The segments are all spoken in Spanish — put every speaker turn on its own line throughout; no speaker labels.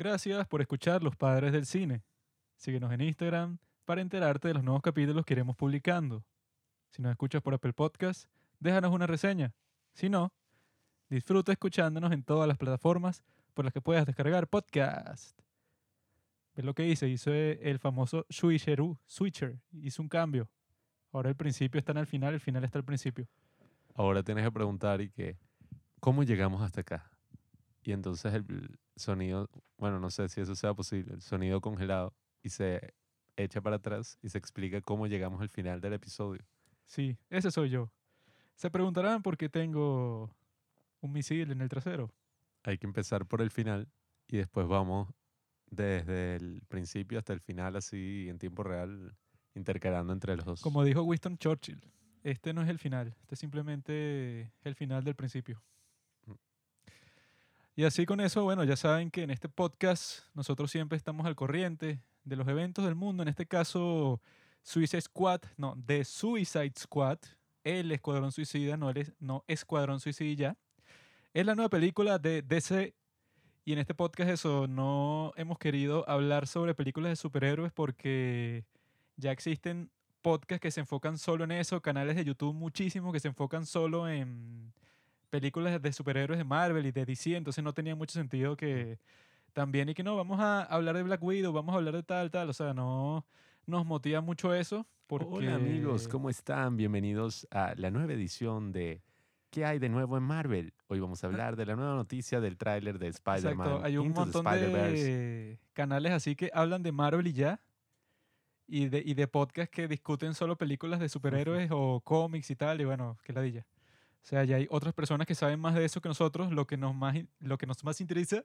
Gracias por escuchar Los Padres del Cine. Síguenos en Instagram para enterarte de los nuevos capítulos que iremos publicando. Si nos escuchas por Apple Podcast, déjanos una reseña. Si no, disfruta escuchándonos en todas las plataformas por las que puedas descargar podcast. ¿Ves lo que hice? Hizo el famoso switcheroo, switcher. Hizo un cambio. Ahora el principio está en el final, el final está al principio.
Ahora tienes que preguntar y que, ¿cómo llegamos hasta acá? Y entonces el sonido, bueno, no sé si eso sea posible, el sonido congelado y se echa para atrás y se explica cómo llegamos al final del episodio.
Sí, ese soy yo. Se preguntarán por qué tengo un misil en el trasero.
Hay que empezar por el final y después vamos desde el principio hasta el final, así en tiempo real, intercalando entre los dos.
Como dijo Winston Churchill, este no es el final, este es simplemente el final del principio. Y así con eso, bueno, ya saben que en este podcast nosotros siempre estamos al corriente de los eventos del mundo, en este caso Suicide Squad, no, The Suicide Squad, el Escuadrón Suicida, no, el, no Escuadrón Suicida, es la nueva película de DC y en este podcast eso, no hemos querido hablar sobre películas de superhéroes porque ya existen podcasts que se enfocan solo en eso, canales de YouTube muchísimos que se enfocan solo en películas de superhéroes de Marvel y de DC, entonces no tenía mucho sentido que también y que no, vamos a hablar de Black Widow, vamos a hablar de tal, tal, o sea, no nos motiva mucho eso. Porque...
Hola amigos, ¿cómo están? Bienvenidos a la nueva edición de ¿Qué hay de nuevo en Marvel? Hoy vamos a hablar de la nueva noticia del tráiler de Spider-Man.
Exacto, hay un
Into
montón de canales así que hablan de Marvel y ya. Y de, y de podcasts que discuten solo películas de superhéroes o cómics y tal. Y bueno, qué ladilla. O sea, ya hay otras personas que saben más de eso que nosotros. Lo que nos más, lo que nos más interesa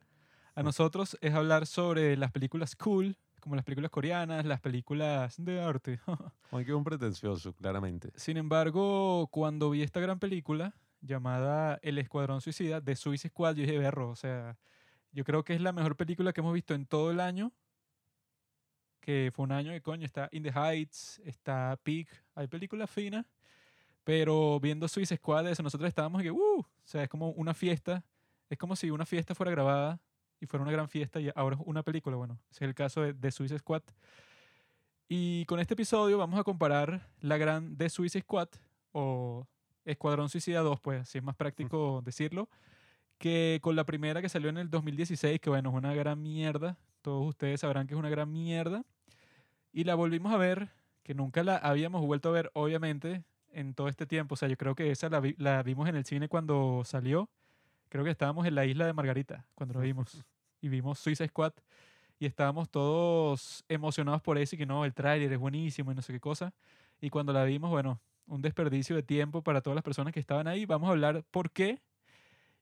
a nosotros es hablar sobre las películas cool, como las películas coreanas, las películas de arte.
Juan que es un pretencioso, claramente.
Sin embargo, cuando vi esta gran película llamada El Escuadrón Suicida, de Suicide Squad, yo dije, berro, o sea, yo creo que es la mejor película que hemos visto en todo el año, que fue un año de coño, está In the Heights, está Peak, hay películas finas, pero viendo Suicide Squad, eso, nosotros estábamos y que, uh, o sea, es como una fiesta, es como si una fiesta fuera grabada y fuera una gran fiesta y ahora es una película, bueno, ese es el caso de, de Suicide Squad. Y con este episodio vamos a comparar la gran The Suicide Squad o Escuadrón Suicida 2, pues así es más práctico decirlo, que con la primera que salió en el 2016, que bueno, es una gran mierda, todos ustedes sabrán que es una gran mierda, y la volvimos a ver, que nunca la habíamos vuelto a ver, obviamente, en todo este tiempo, o sea, yo creo que esa la, vi- la vimos en el cine cuando salió, creo que estábamos en la isla de Margarita cuando lo vimos, y vimos Suicide Squad, y estábamos todos emocionados por eso y que no, el tráiler es buenísimo y no sé qué cosa. Y cuando la vimos, bueno, un desperdicio de tiempo para todas las personas que estaban ahí. Vamos a hablar por qué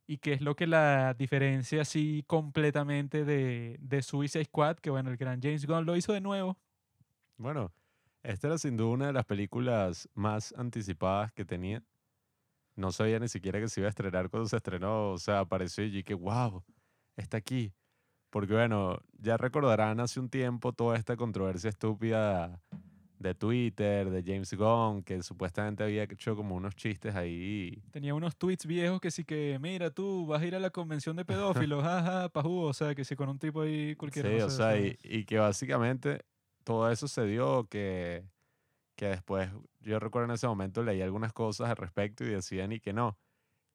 y qué es lo que la diferencia así completamente de, de Suicide Squad, que bueno, el gran James Gunn lo hizo de nuevo.
Bueno, esta era sin duda una de las películas más anticipadas que tenía. No sabía ni siquiera que se iba a estrenar cuando se estrenó. O sea, apareció y que, wow, está aquí. Porque bueno, ya recordarán hace un tiempo toda esta controversia estúpida de Twitter, de James Gunn, que supuestamente había hecho como unos chistes ahí.
Tenía unos tweets viejos que sí que, mira, tú vas a ir a la convención de pedófilos, jaja, pajú, o sea, que sí con un tipo ahí cualquiera.
Sí,
no
o sea, y, y que básicamente todo eso se dio que, que después, yo recuerdo en ese momento leí algunas cosas al respecto y decían y que no.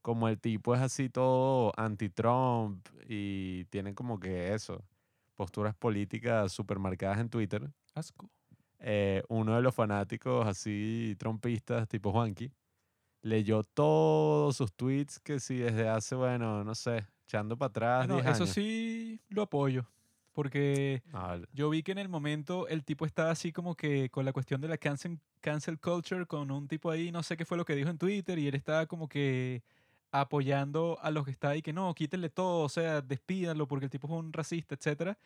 Como el tipo es así todo anti-Trump y tienen como que eso, posturas políticas súper marcadas en Twitter,
asco.
eh, uno de los fanáticos así trompistas tipo Juanqui leyó todos sus tweets que sí desde hace, bueno, no sé, echando para atrás
Bueno,
10
eso
años.
sí lo apoyo, porque Yo vi que en el momento el tipo estaba así como que con la cuestión de la cancel, cancel culture, con un tipo ahí, no sé qué fue lo que dijo en Twitter, y él estaba como que apoyando a los que está ahí, que no, quítenle todo, o sea, despídanlo porque el tipo es un racista, etcétera.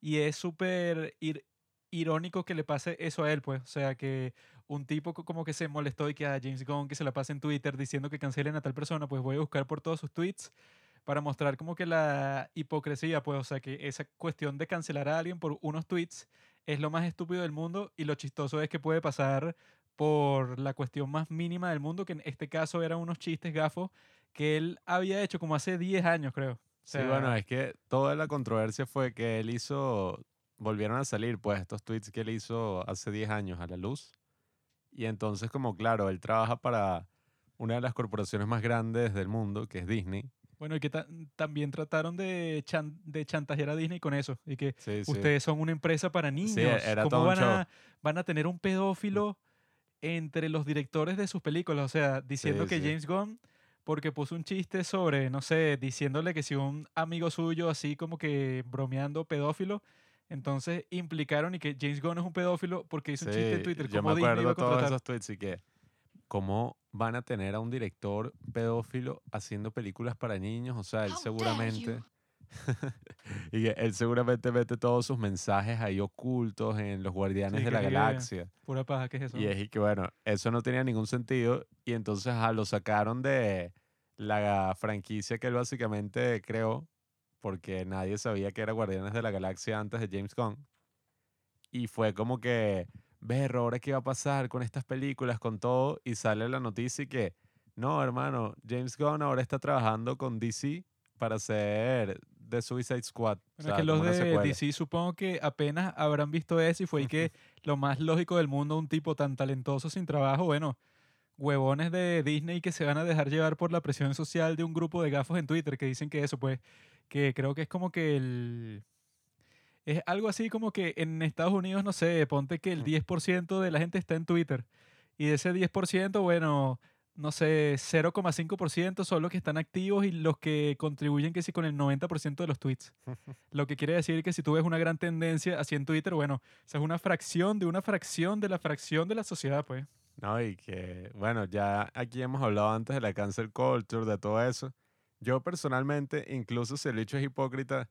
Y es súper ir- irónico que le pase eso a él, pues. O sea, que un tipo co- como que se molestó y que a James Gunn que se la pase en Twitter diciendo que cancelen a tal persona, pues voy a buscar por todos sus tweets para mostrar como que la hipocresía, pues, o sea, que esa cuestión de cancelar a alguien por unos tweets es lo más estúpido del mundo y lo chistoso es que puede pasar por la cuestión más mínima del mundo, que en este caso eran unos chistes gafos que él había hecho como hace 10 años, creo.
Sí, bueno,
sea,
es que toda la controversia fue que él hizo, volvieron a salir pues estos tweets que él hizo hace 10 años a la luz. Y entonces como claro, él trabaja para una de las corporaciones más grandes del mundo, que es Disney.
Bueno, y que ta- también trataron de, chan- de chantajear a Disney con eso. Y que
Sí, sí.
ustedes son una empresa para niños.
era
¿Cómo
todo un
van a, van a tener un pedófilo entre los directores de sus películas? O sea, diciendo
Sí,
que
sí.
James Gunn, porque puso un chiste sobre, no sé, diciéndole que si un amigo suyo, así como que bromeando pedófilo, entonces implicaron y que James Gunn es un pedófilo porque hizo un chiste en
Sí,
Twitter.
yo
¿Cómo
me
Disney
acuerdo
iba a
de todos esos tweets y que cómo van a tener a un director pedófilo haciendo películas para niños, o sea, él seguramente
you.
y que él seguramente mete todos sus mensajes ahí ocultos en los Guardianes
Sí,
de la
que-
Galaxia.
Pura paja, ¿qué es eso?
Y es y que bueno, eso no tenía ningún sentido y entonces ajá, lo sacaron de la franquicia que él básicamente creó porque nadie sabía que era Guardianes de la Galaxia antes de James Gunn. Y fue como que, ver, ahora qué va a pasar con estas películas, con todo, y sale la noticia y que, no, hermano, James Gunn ahora está trabajando con DC para hacer The Suicide Squad. o sea,
es que los de
secuela.
DC supongo que apenas habrán visto eso y fue y que lo más lógico del mundo, un tipo tan talentoso sin trabajo, bueno, huevones de Disney que se van a dejar llevar por la presión social de un grupo de gafos en Twitter que dicen que eso, pues, que creo que es como que el... Es algo así como que en Estados Unidos, no sé, ponte que el
Mm.
10% de la gente está en Twitter y de ese 10%, bueno, no sé, 0,5% son los que están activos y los que contribuyen que sí con el 90% de los tweets. Lo que quiere decir que si tú ves una gran tendencia así en Twitter, bueno, esa es una fracción de una fracción de la fracción de la sociedad, pues.
No, y que, bueno, ya aquí hemos hablado antes de la cancel culture, de todo eso. Yo personalmente, incluso si el bicho es hipócrita,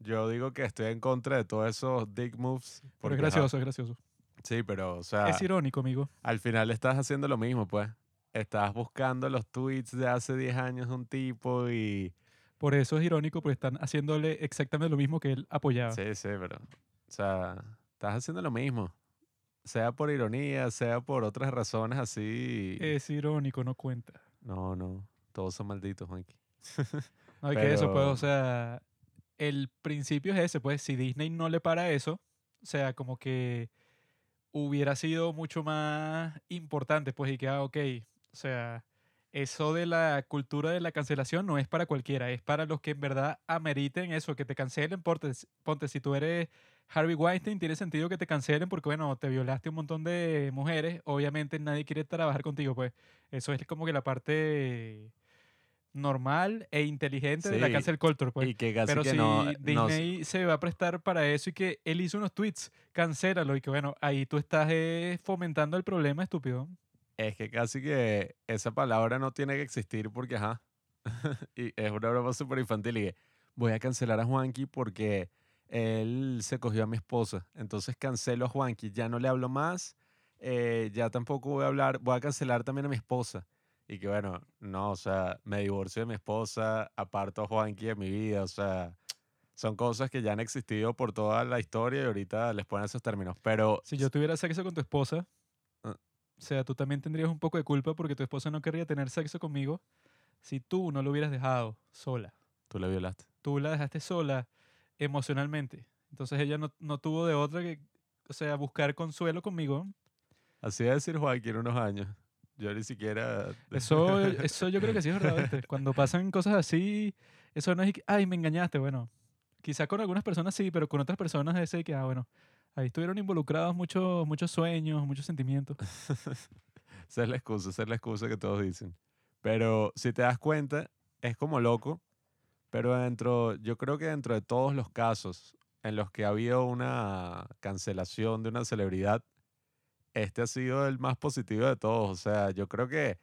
yo digo que estoy en contra de todos esos dick moves.
Pero
porque,
es
ajá,
gracioso, es gracioso.
Sí, pero, o sea,
Es irónico, amigo.
al final estás haciendo lo mismo, pues. Estás buscando los tweets de hace 10 años de un tipo y...
Por eso es irónico, porque están haciéndole exactamente lo mismo que él apoyaba.
Sí, sí, pero, o sea, estás haciendo lo mismo. Sea por ironía, sea por otras razones así.
Es irónico, no cuenta.
No, no, todos son malditos, Juanqui.
No, y que eso, pues,
Pero-
o sea, el principio es ese, pues, si Disney no le para eso, o sea, como que hubiera sido mucho más importante, pues, y que, ah, ok, o sea, eso de la cultura de la cancelación no es para cualquiera, es para los que en verdad ameriten eso, que te cancelen, ponte, ponte si tú eres Harvey Weinstein, tiene sentido que te cancelen porque, bueno, te violaste un montón de mujeres, obviamente nadie quiere trabajar contigo, pues, eso es como que la parte normal e inteligente de la
Sí,
cancel culture, pues.
y que casi
Pero
que
si
no, no-
Disney se va a prestar para eso y que él hizo unos tweets, cancélalo y que bueno, ahí tú estás eh, fomentando el problema, estúpido.
es que casi que esa palabra no tiene que existir porque, ajá, y es una broma súper infantil y que voy a cancelar a Juanqui porque él se cogió a mi esposa, entonces cancelo a Juanqui, ya no le hablo más, eh, ya tampoco voy a hablar, voy a cancelar también a mi esposa. Y que bueno, no, o sea, me divorcio de mi esposa, aparto a Juanqui de mi vida, o sea, son cosas que ya han existido por toda la historia y ahorita les ponen esos términos. Pero
Si yo tuviera sexo con tu esposa,
Ah.
o sea, tú también tendrías un poco de culpa porque tu esposa no querría tener sexo conmigo si tú no lo hubieras dejado sola.
tú le violaste.
Tú la dejaste sola emocionalmente. Entonces ella no, no tuvo de otra que, o sea, buscar consuelo conmigo.
Así va a decir Joaquín unos años. Yo ni siquiera.
Eso, eso yo creo que sí es verdad. ¿viste? Cuando pasan cosas así, eso no es, que, ay, me engañaste. Bueno, quizá con algunas personas sí, pero con otras personas es ese que, ah, bueno, ahí estuvieron involucrados muchos, muchos sueños, muchos sentimientos.
Esa es la excusa, esa es la excusa que todos dicen. Pero si te das cuenta, es como loco. Pero dentro, yo creo que dentro de todos los casos en los que ha habido una cancelación de una celebridad, este ha sido el más positivo de todos. O sea, yo creo que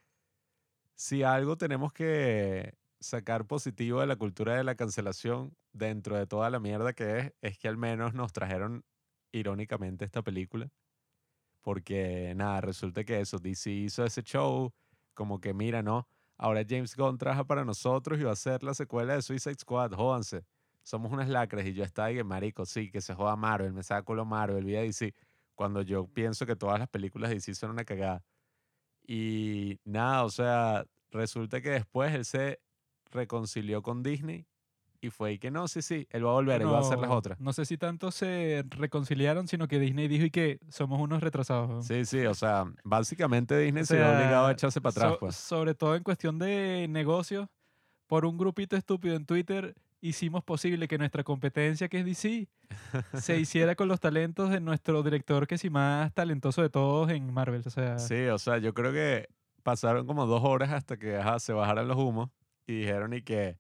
si algo tenemos que sacar positivo de la cultura de la cancelación dentro de toda la mierda que es, es que al menos nos trajeron irónicamente esta película. Porque nada, resulta que eso, DC hizo ese show, como que mira, no, ahora James Gunn trabaja para nosotros y va a hacer la secuela de Suicide Squad, jódanse. Somos unas lacras y yo estaba ahí, marico, sí, que se joda Marvel, me saca culo Marvel, vida DC. Cuando yo pienso que todas las películas de DC son una cagada. Y nada, o sea, resulta que después él se reconcilió con Disney Y fue y que no, sí, sí, él va a volver, él va a hacer las
No-
otras.
No sé si tanto se reconciliaron, sino que Disney dijo y que somos unos retrasados.
Sí, sí, o sea, básicamente Disney
O
se vio obligado a echarse para atrás,
so-
pues.
Sobre todo en cuestión de negocios, por un grupito estúpido en Twitter hicimos posible que nuestra competencia, que es DC, se hiciera con los talentos de nuestro director, que es el más talentoso de todos en Marvel. O sea,
Sí, o sea, yo creo que pasaron como dos horas hasta que ajá, se bajaran los humos y dijeron y que,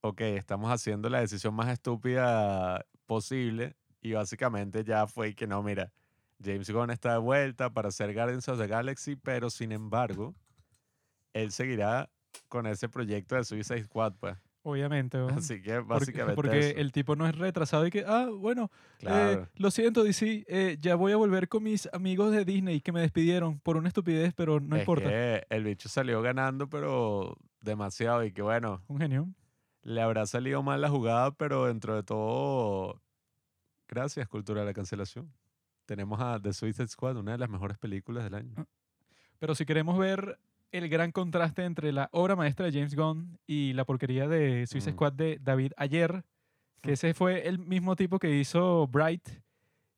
ok, estamos haciendo la decisión más estúpida posible y básicamente ya fue y que no, mira, James Gunn está de vuelta para hacer Guardians of the Galaxy, pero sin embargo, él seguirá con ese proyecto de Suicide Squad, pues.
Obviamente. weón.
Así que básicamente
porque
eso.
el tipo no es retrasado y que, ah, bueno, eh, lo siento, DC, eh, ya voy a volver con mis amigos de Disney que me despidieron por una estupidez, pero no
es
importa.
que el bicho salió ganando, pero demasiado y que bueno,
Un genio.
le habrá salido mal la jugada, pero dentro de todo, gracias, cultura de la cancelación. Tenemos a The Suicide Squad, una de las mejores películas del año.
Ah. Pero si queremos ver el gran contraste entre la obra maestra de James Gunn y la porquería de Suicide
Mm.
Squad de David Ayer, que
Mm.
ese fue el mismo tipo que hizo Bright,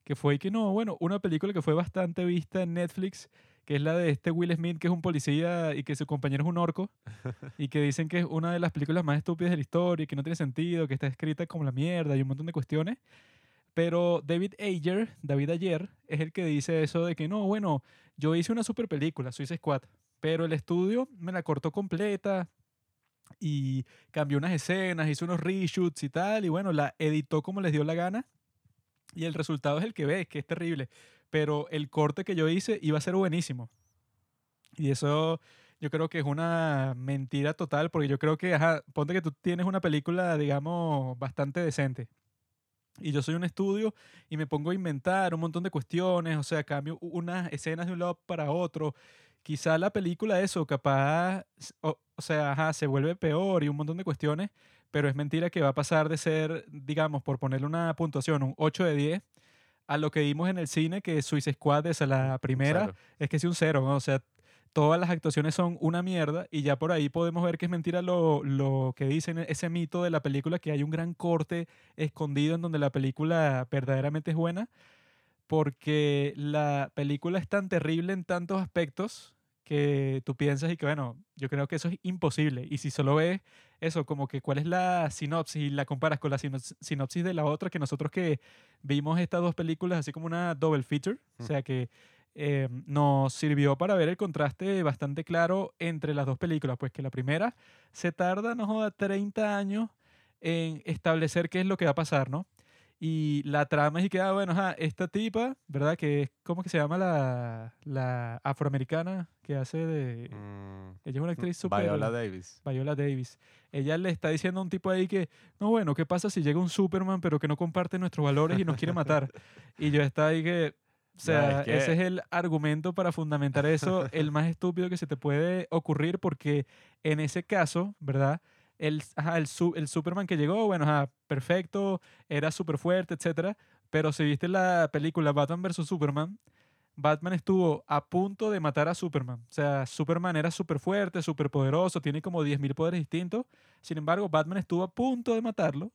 que fue que no, bueno, una película que fue bastante vista en Netflix, que es la de este Will Smith, que es un policía y que su compañero es un orco, y que dicen que es una de las películas más estúpidas de la historia, y que no tiene sentido, que está escrita como la mierda y un montón de cuestiones. Pero David Ayer, David Ayer, es el que dice eso de que no, bueno, yo hice una super película, Suicide Squad, pero el estudio me la cortó completa y cambió unas escenas, hizo unos reshoots y tal, y bueno, la editó como les dio la gana. Y el resultado es el que ves, que es terrible. Pero el corte que yo hice iba a ser buenísimo. Y eso yo creo que es una mentira total, porque yo creo que, ajá, ponte que tú tienes una película, digamos, bastante decente. Y yo soy un estudio y me pongo a inventar un montón de cuestiones, o sea, cambio unas escenas de un lado para otro. Quizá la película, eso, capaz, o, o sea, ajá, se vuelve peor y un montón de cuestiones, pero es mentira que va a pasar de ser, digamos, por ponerle una puntuación, un 8 de 10, a lo que vimos en el cine, que Suicide Squad, esa la primera,
Cero.
es que es un cero, ¿no? O sea, todas las actuaciones son una mierda y ya por ahí podemos ver que es mentira lo, lo que dicen e, ese mito de la película, que hay un gran corte escondido en donde la película verdaderamente es buena, porque la película es tan terrible en tantos aspectos que tú piensas y que, bueno, yo creo que eso es imposible. Y si solo ves eso, como que cuál es la sinopsis y la comparas con la sino- sinopsis de la otra, que nosotros que vimos estas dos películas así como una double feature, o
Mm.
sea que eh, nos sirvió para ver el contraste bastante claro entre las dos películas, pues que la primera se tarda, no joda, 30 años en establecer qué es lo que va a pasar, ¿no? Y la trama es y queda, bueno, ajá, esta tipa, ¿verdad? Que es, ¿cómo que se llama la, la afroamericana que hace de...
Mm,
Ella es una actriz súper...
Viola Davis.
Viola Davis. Ella le está diciendo a un tipo ahí que, no, bueno, ¿qué pasa si llega un Superman pero que no comparte nuestros valores y nos quiere matar? y yo está ahí que, o
No,
sea,
es que-
ese es el argumento para fundamentar eso, el más estúpido que se te puede ocurrir, porque en ese caso, ¿verdad? El, ajá, el, su- el Superman que llegó, bueno, ajá, perfecto, era súper fuerte, etcétera, pero si viste la película Batman vs. Superman, Batman estuvo a punto de matar a Superman. O sea, Superman era súper fuerte, súper poderoso, tiene como 10.000 poderes distintos. Sin embargo, Batman estuvo a punto de matarlo.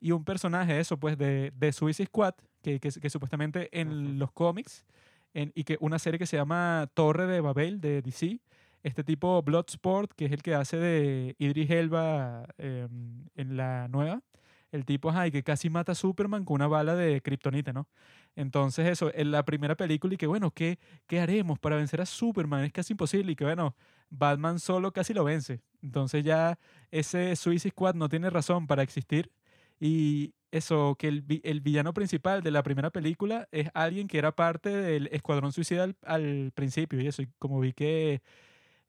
Y un personaje, eso, pues, de, de Suicide Squad, que, que, que supuestamente en los cómics, en, y que una serie que se llama Torre de Babel, de DC, este tipo Bloodsport, que es el que hace de Idris Elba em, en la nueva, el tipo, ajá, y que casi mata a Superman con una bala de kriptonita, ¿no? Entonces eso, en la primera película y que bueno, ¿qué, ¿qué haremos para vencer a Superman? Es casi imposible y que bueno, Batman solo casi lo vence. Entonces ya ese Suicide Squad no tiene razón para existir y eso, que el, el villano principal de la primera película es alguien que era parte del Escuadrón Suicida al, al principio y eso, y como vi que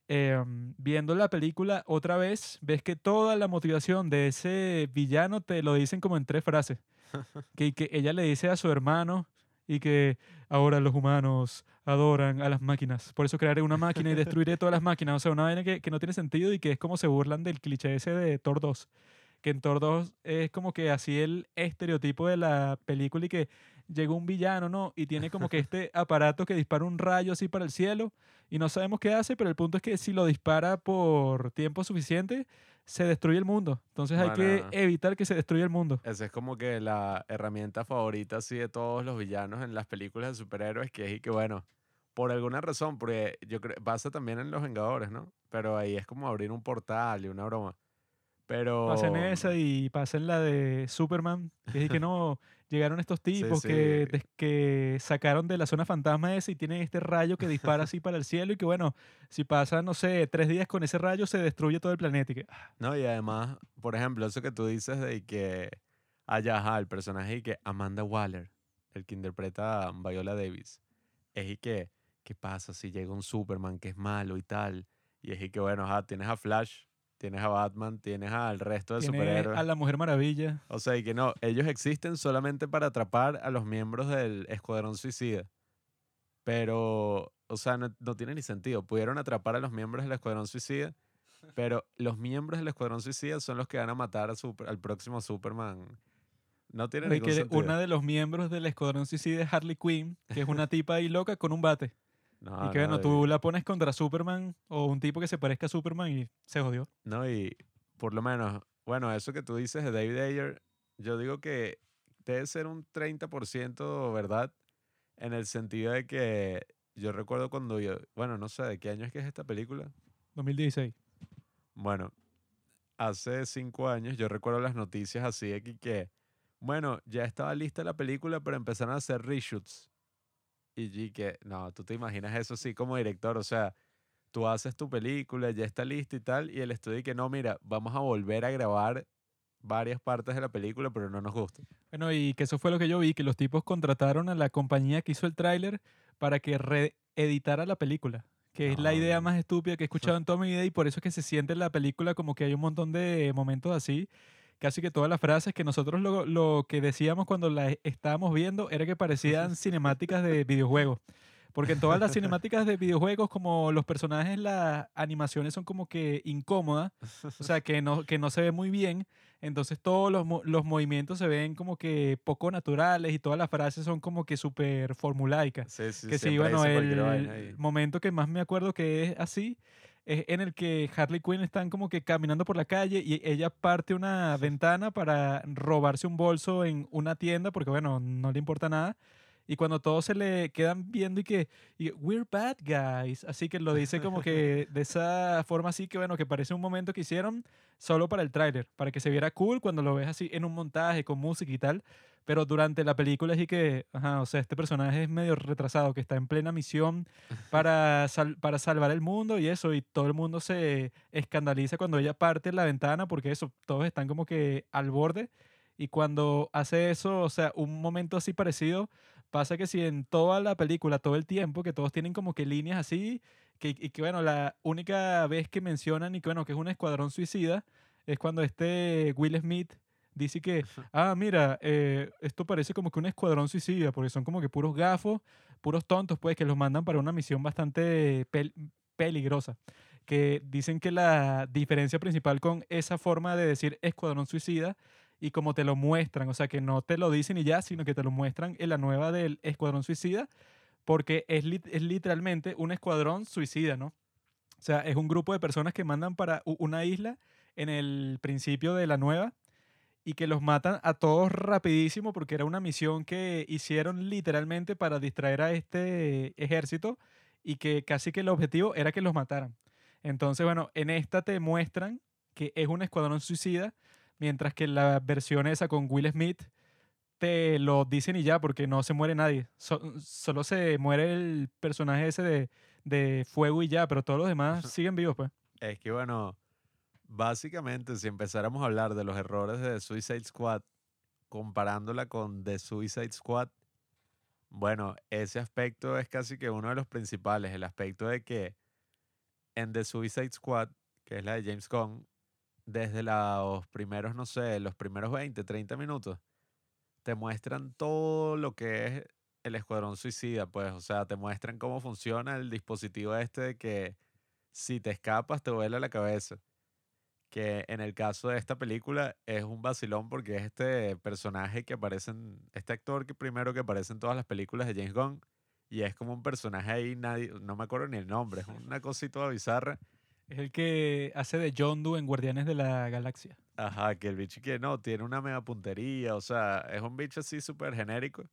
em, viendo la película otra vez, ves que toda la motivación de ese villano te lo dicen como en tres frases que, que ella le dice a su hermano y que ahora los humanos adoran a las máquinas. Por eso crearé una máquina y destruiré todas las máquinas. O sea, una vaina que, que no tiene sentido y que es como se burlan del cliché ese de Thor 2. que en Thor 2 es como que así el estereotipo de la película y que llegó un villano, ¿no? Y tiene como que este aparato que dispara un rayo así para el cielo y no sabemos qué hace, pero el punto es que si lo dispara por tiempo suficiente, se destruye el mundo. Entonces hay que evitar que se destruya el mundo.
Esa es como que la herramienta favorita así de todos los villanos en las películas de superhéroes, que es y que bueno, por alguna razón, porque yo creo, pasa también en Los Vengadores, ¿no? Pero ahí es como abrir un portal y una broma. Pero...
Pasen esa y pasen la de Superman, que es que no, llegaron estos tipos Que,
sí.
des- que sacaron de la zona fantasma ese y tienen este rayo que dispara así para el cielo y que bueno, si pasan, no sé, tres días con ese rayo se destruye todo el planeta y que, ah,
No, y además, por ejemplo, eso que tú dices de que allá, ajá, el personaje y que Amanda Waller, el que interpreta a Viola Davis, es y que, ¿qué pasa si llega un Superman que es malo y tal? Y es y que, bueno, ajá, tienes a Flash, tienes a Batman, tienes al resto de superhéroes.
a la Mujer Maravilla.
O sea, y que no, ellos existen solamente para atrapar a los miembros del Escuadrón Suicida. Pero, o sea, no, no tiene ni sentido. Pudieron atrapar a los miembros del Escuadrón Suicida, pero los miembros del Escuadrón Suicida son los que van a matar a super- al próximo Superman. No tiene
De
ningún sentido.
una de los miembros del Escuadrón Suicida es Harley Quinn, que es una tipa ahí loca con un bate.
No,
y que
no,
bueno, tú la pones contra Superman o un tipo que se parezca a Superman y se jodió.
No, y por lo menos, bueno, eso que tú dices de David Ayer, yo digo que debe ser un 30% verdad en el sentido de que yo recuerdo cuando yo, bueno, no sé, ¿de qué año es que es esta película?
2016.
Bueno, hace cinco años yo recuerdo las noticias así de que, que, bueno, ya estaba lista la película, pero empezaron a hacer reshoots. Y yo que, no, tú te imaginas eso así como director, o sea, tú haces tu película, ya está lista y tal, y el estudio y que, no, mira, vamos a volver a grabar varias partes de la película, pero no nos gusta.
Bueno, y que eso fue lo que yo vi, que los tipos contrataron a la compañía que hizo el tráiler para que reeditara la película. Que es la idea
no.
más estúpida que he escuchado en toda mi vida y por eso es que se siente en la película como que hay un montón de momentos así. Casi que todas las frases que nosotros lo, lo que decíamos cuando la estábamos viendo era que parecían cinemáticas de videojuegos. Porque en todas las cinemáticas de videojuegos, como los personajes, las animaciones son como que incómodas, o sea, que no, que no se ve muy bien. Entonces todos los, los movimientos se ven como que poco naturales y todas las frases son como que súper formulaicas.
Sí, sí,
que sí, bueno, el
ahí.
momento que más me acuerdo que es así es en el que Harley Quinn están como que caminando por la calle y ella parte una ventana para robarse un bolso en una tienda porque, bueno, no le importa nada. Y cuando todos se le quedan viendo y que, y, we're bad guys, así que lo dice como que de esa forma así que, bueno, que parece un momento que hicieron solo para el tráiler, para que se viera cool cuando lo ves así en un montaje con música y tal. Pero durante la película es y que, ajá, o sea, este personaje es medio retrasado, que está en plena misión para, sal- para salvar el mundo y eso, y todo el mundo se escandaliza cuando ella parte la ventana porque eso, todos están como que al borde. Y cuando hace eso, o sea, un momento así parecido, pasa que si en toda la película, todo el tiempo, que todos tienen como que líneas así, que, y que bueno, la única vez que mencionan y que bueno, que es un escuadrón suicida, es cuando este Will Smith dice que, ah, mira, eh, esto parece como que un escuadrón suicida, porque son como que puros gafos, puros tontos, pues, que los mandan para una misión bastante pel- peligrosa. Que dicen que la diferencia principal con esa forma de decir escuadrón suicida y como te lo muestran, o sea, que no te lo dicen y ya, sino que te lo muestran en la nueva del escuadrón suicida, porque es, lit- es literalmente un escuadrón suicida, ¿no? O sea, es un grupo de personas que mandan para una isla en el principio de la nueva y que los matan a todos rapidísimo porque era una misión que hicieron literalmente para distraer a este ejército y que casi que el objetivo era que los mataran. Entonces, bueno, en esta te muestran que es un escuadrón suicida, mientras que la versión esa con Will Smith te lo dicen y ya, porque no se muere nadie. So- solo se muere el personaje ese de, de fuego y ya, pero todos los demás siguen vivos, pues.
Es que bueno, básicamente si empezáramos a hablar de los errores de The Suicide Squad, comparándola con The Suicide Squad, bueno, ese aspecto es casi que uno de los principales, el aspecto de que en The Suicide Squad, que es la de James Gunn, desde los primeros, no sé, los primeros 20, 30 minutos, te muestran todo lo que es el escuadrón suicida, pues, o sea, te muestran cómo funciona el dispositivo este de que si te escapas te vuela la cabeza. Que en el caso de esta película es un vacilón porque es este personaje que aparece, en, este actor que primero que aparece en todas las películas de James Gunn y es como un personaje ahí, nadie, no me acuerdo ni el nombre, es una cosita bizarra.
Es el que hace de John Doe en Guardianes de la Galaxia.
Ajá, que el bicho que no, tiene una mega puntería, o sea, es un bicho así súper genérico.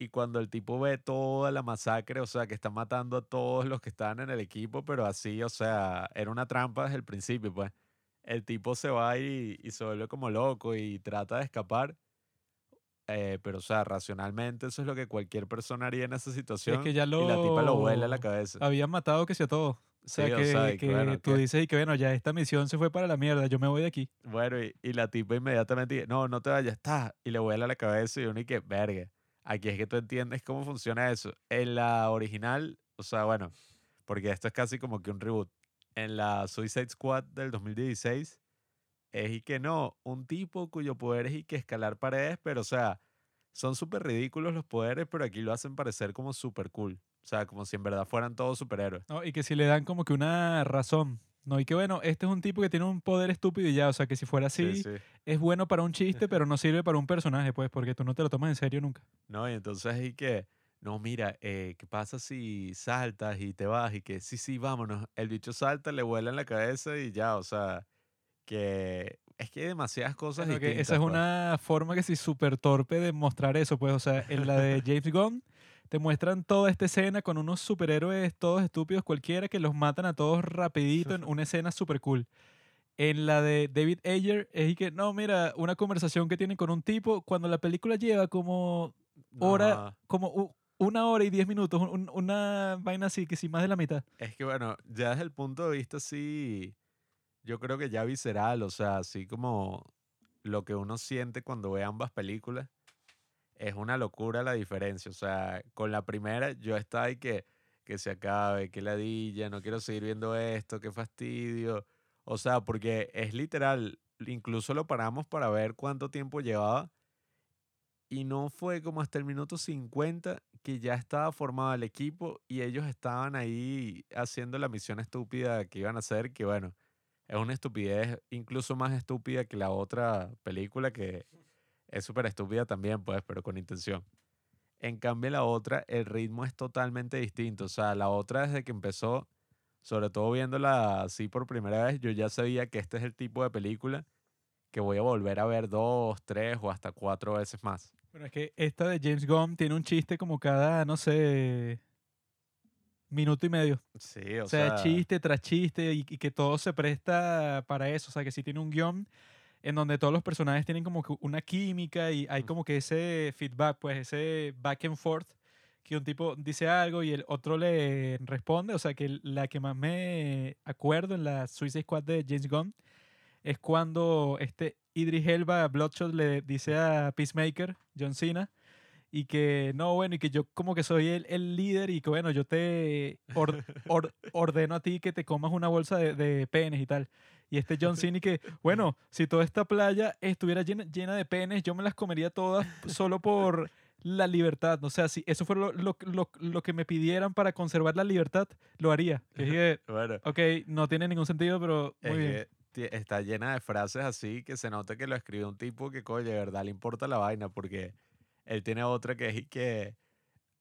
Y cuando el tipo ve toda la masacre, o sea, que está matando a todos los que están en el equipo, pero así, o sea, era una trampa desde el principio, pues. El tipo se va y, y se vuelve como loco y trata de escapar. eh, pero, o sea, racionalmente eso es lo que cualquier persona haría en esa situación.
que ya
Y la tipa lo vuela a la
lo-
cabeza.
Habían matado que sea todo. O sea,
Sí, o
que,
sea, y
que tú
que-
dices y que bueno, ya esta misión se fue para la mierda, yo me voy de aquí.
Bueno, y, y la tipa inmediatamente dice, no, no te vayas, está. Y le vuela la cabeza y uno y que, verga. Aquí es que tú entiendes cómo funciona eso. En la original, o sea, bueno, porque esto es casi como que un reboot. En la Suicide Squad del 2016, es y que no, un tipo cuyo poder es y que escalar paredes, pero o sea, son súper ridículos los poderes, pero aquí lo hacen parecer como súper cool. O sea, como si en verdad fueran todos superhéroes.
¿no? Y que si le dan como que una razón. No, y que bueno, este es un tipo que tiene un poder estúpido y ya, o sea, que si fuera así,
Sí, sí.
es bueno para un chiste, pero no sirve para un personaje, pues, porque tú no te lo tomas en serio nunca.
No, y entonces y que, no, mira, eh, ¿qué pasa si saltas y te vas? Y que, sí, sí, vámonos. El bicho salta, le vuela en la cabeza y ya, o sea, que es que hay demasiadas cosas
Bueno, que esa es
pues.
una forma que sí súper torpe de mostrar eso, pues, o sea, en la de James Gunn te muestran toda esta escena con unos superhéroes todos estúpidos cualquiera que los matan a todos rapidito en una escena súper cool. En la de David Ayer es que, no, mira, una conversación que tienen con un tipo cuando la película lleva como hora,
No,
como una hora y diez minutos, un- un- una vaina así, que sí, más de la mitad.
es que bueno, ya desde el punto de vista así, yo creo que ya visceral, o sea, así como lo que uno siente cuando ve ambas películas, es una locura la diferencia. O sea, con la primera yo estaba ahí que, que se acabe, que ladilla, no quiero seguir viendo esto, qué fastidio. O sea, porque es literal, incluso lo paramos para ver cuánto tiempo llevaba y no fue como hasta el minuto 50 que ya estaba formado el equipo y ellos estaban ahí haciendo la misión estúpida que iban a hacer, que bueno, es una estupidez incluso más estúpida que la otra película que es súper estúpida también, pues, pero con intención. En cambio, la otra, el ritmo es totalmente distinto. O sea, la otra desde que empezó, sobre todo viéndola así por primera vez, yo ya sabía que este es el tipo de película que voy a volver a ver dos, tres o hasta cuatro veces más.
Bueno, es que esta de James Gunn tiene un chiste como cada, no sé, minuto y medio.
Sí, o,
O sea, chiste tras chiste y, y que todo se presta para eso. O sea, que sí tiene un guion en donde todos los personajes tienen como que una química y hay como que ese feedback, pues ese back and forth, que un tipo dice algo y el otro le responde. O sea, que la que más me acuerdo en la Suicide Squad de James Gunn es cuando este Idris Elba, Bloodshot, le dice a Peacemaker, John Cena, y que no, bueno, y que yo como que soy el, el líder y que bueno, yo te or- or- ordeno a ti que te comas una bolsa de, de penes y tal. Y este John Cena y que, bueno, si toda esta playa estuviera llena, llena de penes, yo me las comería todas solo por la libertad. O sea, si eso fuera lo, lo- lo- lo que me pidieran para conservar la libertad, lo haría. Que
Bueno,
ok, no tiene ningún sentido, pero muy bien.
que está llena de frases así que se nota que lo escribió un tipo que, coño, de verdad le importa la vaina porque él tiene otra que es y que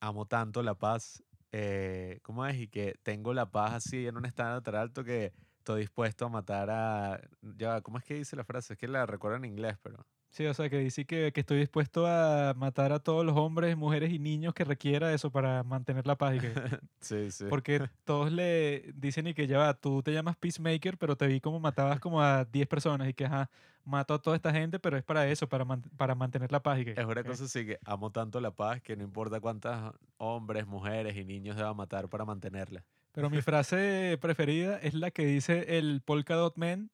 amo tanto la paz. eh, ¿Cómo es? Y que tengo la paz así en un estándar tan alto que estoy dispuesto a matar a... Ya, ¿cómo es que dice la frase? Es que la recuerdo en inglés, pero...
Sí, o sea, que dice que, que estoy dispuesto a matar a todos los hombres, mujeres y niños que requiera eso para mantener la paz. Y que,
Sí, sí.
porque todos le dicen y que ya va, tú te llamas Peacemaker, pero te vi como matabas como a 10 personas y que, ajá, mato a toda esta gente, pero es para eso, para, man- para mantener la paz. Y que,
Es una cosa así que amo tanto la paz que no importa cuántas hombres, mujeres y niños deba matar para mantenerla.
Pero mi frase preferida es la que dice el Polka Dot Man,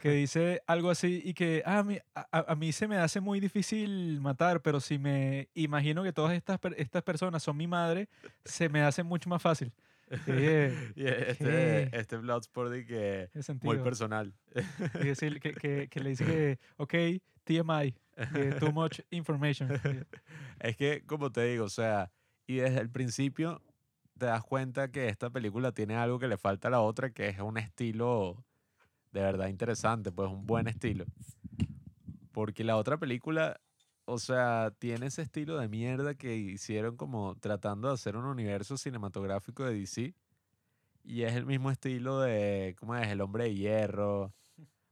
que dice algo así y que ah, a, mí, a, a- mí se me hace muy difícil matar, pero si me imagino que todas estas, estas personas son mi madre, se me hace mucho más fácil. Que dije,
Y este, este Bloodsport y que muy personal.
Y decir que, que, que le dice que, ok, TMI, que too much information.
Es que, como te digo, o sea, y desde el principio te das cuenta que esta película tiene algo que le falta a la otra, que es un estilo de verdad interesante, pues un buen estilo. Porque la otra película, o sea, tiene ese estilo de mierda que hicieron como tratando de hacer un universo cinematográfico de DC. Y es el mismo estilo de, ¿cómo es? El Hombre de Hierro,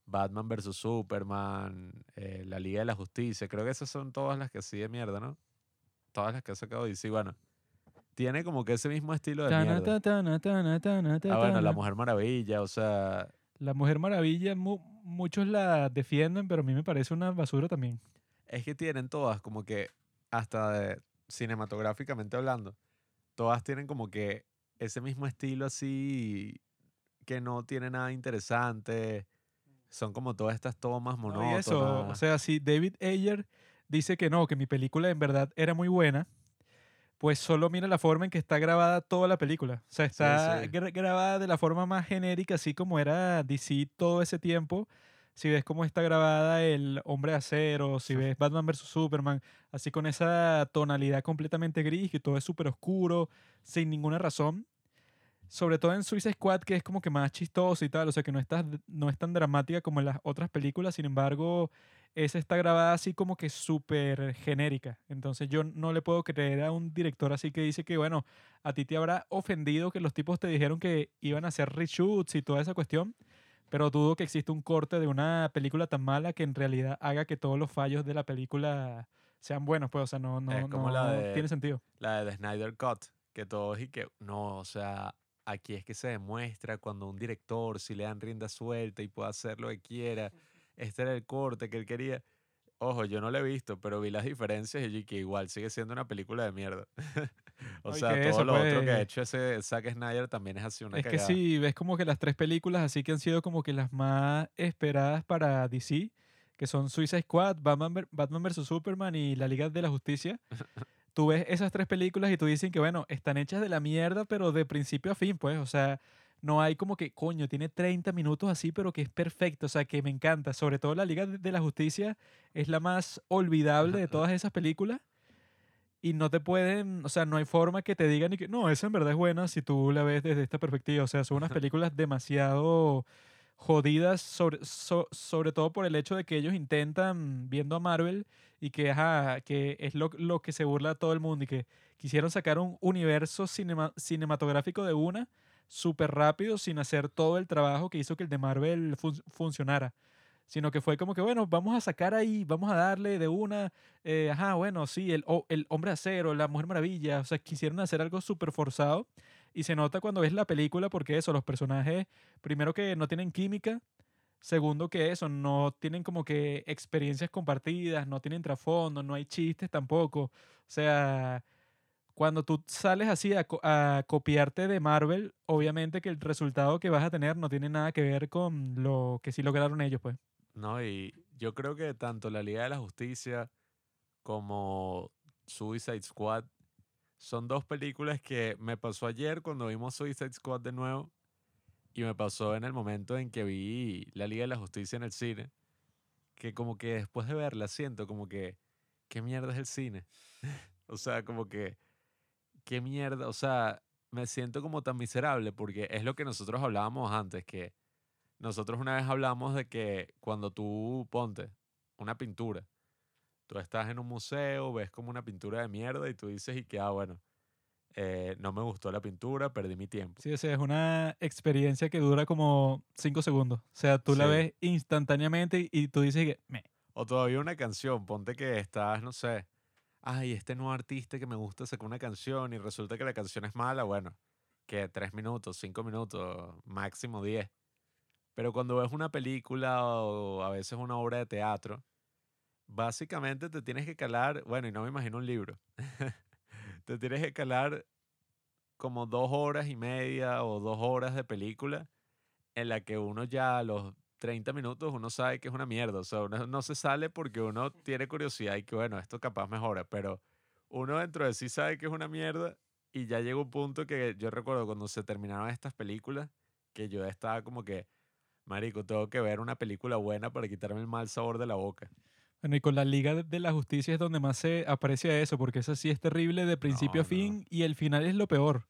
Batman vs. Superman, eh, la Liga de la Justicia. Creo que esas son todas las que así de mierda, ¿no? Todas las que ha sacado DC. Bueno, tiene como que ese mismo estilo de mierda. Ah, bueno, La. Mujer Maravilla, o sea,
La Mujer Maravilla, mu- muchos la defienden, pero a mí me parece una basura también.
es que tienen todas como que, hasta de- cinematográficamente hablando, todas tienen como que ese mismo estilo así que no tiene nada interesante. Son como todas estas tomas
No,
monótonas.
eso, o sea, si David Ayer dice que no, que mi película en verdad era muy buena, pues solo mira la forma en que está grabada toda la película. O sea, está
sí.
grabada de la forma más genérica, así como era DC todo ese tiempo. Si ves cómo está grabada el Hombre de Acero, si ves Batman vs. Superman, así con esa tonalidad completamente gris, que todo es súper oscuro, sin ninguna razón. Sobre todo en Suicide Squad, que es como que más chistoso y tal, o sea, que no, está, no es tan dramática como en las otras películas, sin embargo, esa está grabada así como que súper genérica. Entonces yo no le puedo creer a un director así que dice que, bueno, a ti te habrá ofendido que los tipos te dijeron que iban a hacer reshoots y toda esa cuestión, pero dudo que exista un corte de una película tan mala que en realidad haga que todos los fallos de la película sean buenos, pues, o sea, no, no,
Es como la
no
de-
tiene sentido.
La de The Snyder Cut, que todos y que, no, o sea, aquí es que se demuestra cuando un director, si le dan rienda suelta y puede hacer lo que quiera, este era el corte que él quería. Ojo, yo no lo he visto, pero vi las diferencias y que igual sigue siendo una película de mierda. o
No, y
sea, todo
eso,
lo otro que ha
pues,
hecho ese Zack Snyder también es así una
Es que sí, ves como que las tres películas así que han sido como que las más esperadas para DC, que son Suicide Squad, Batman, Batman vs. Superman y la Liga de la Justicia. Tú ves esas tres películas y tú dicen que, bueno, están hechas de la mierda, pero de principio a fin, pues, o sea, no hay como que, coño, tiene 30 minutos así, pero que es perfecto, o sea, que me encanta. Sobre todo la Liga de la Justicia es la más olvidable de todas esas películas. Y no te pueden, o sea, no hay forma que te digan y que, no, esa en verdad es buena si tú la ves desde esta perspectiva. O sea, son unas películas demasiado jodidas, sobre, so- sobre todo por el hecho de que ellos intentan, viendo a Marvel, y que, ajá, que es lo, lo que se burla a todo el mundo, y que quisieron sacar un universo cinema- cinematográfico de una súper rápido sin hacer todo el trabajo que hizo que el de Marvel fun- funcionara. Sino que fue como que, bueno, vamos a sacar ahí, vamos a darle de una, eh, ajá, bueno, sí, el, o- el hombre acero, la mujer maravilla, o sea, quisieron hacer algo súper forzado y se nota cuando ves la película porque eso, los personajes, primero que no tienen química, segundo que eso, no tienen como que experiencias compartidas, no tienen trasfondo, no hay chistes tampoco, o sea, cuando tú sales así a, a copiarte de Marvel, obviamente que el resultado que vas a tener no tiene nada que ver con lo que sí lograron ellos, pues.
No, y yo creo que tanto la Liga de la Justicia como Suicide Squad son dos películas que me pasó ayer cuando vimos Suicide Squad de nuevo y me pasó en el momento en que vi la Liga de la Justicia en el cine, que como que después de verla siento como que, ¿qué mierda es el cine? o sea, como que, ¿qué mierda? O sea, me siento como tan miserable porque es lo que nosotros hablábamos antes, que nosotros una vez hablamos de que cuando tú ponte una pintura, tú estás en un museo, ves como una pintura de mierda y tú dices y que, ah, bueno, eh, no me gustó la pintura, perdí mi tiempo.
Sí, o sea, es una experiencia que dura como cinco segundos. O sea, tú la ves instantáneamente y, tú dices que, "Meh".
O todavía una canción, ponte que estás, no sé, ay, este nuevo artista que me gusta sacó una canción y resulta que la canción es mala, bueno, que tres minutos, cinco minutos, máximo diez. Pero cuando ves una película o a veces una obra de teatro, básicamente te tienes que calar, bueno, y no me imagino un libro, te tienes que calar como dos horas y media o dos horas de película en la que uno ya los 30 minutos uno sabe que es una mierda. O sea, uno no se sale porque uno tiene curiosidad y que bueno, esto capaz mejora, pero uno dentro de sí sabe que es una mierda y ya llega un punto que yo recuerdo cuando se terminaron estas películas que yo estaba como que, marico, tengo que ver una película buena para quitarme el mal sabor de la boca.
Bueno, y con la Liga de- la Justicia es donde más se aprecia eso, porque esa sí es terrible de principio
No,
a
no.
fin y el final es lo peor.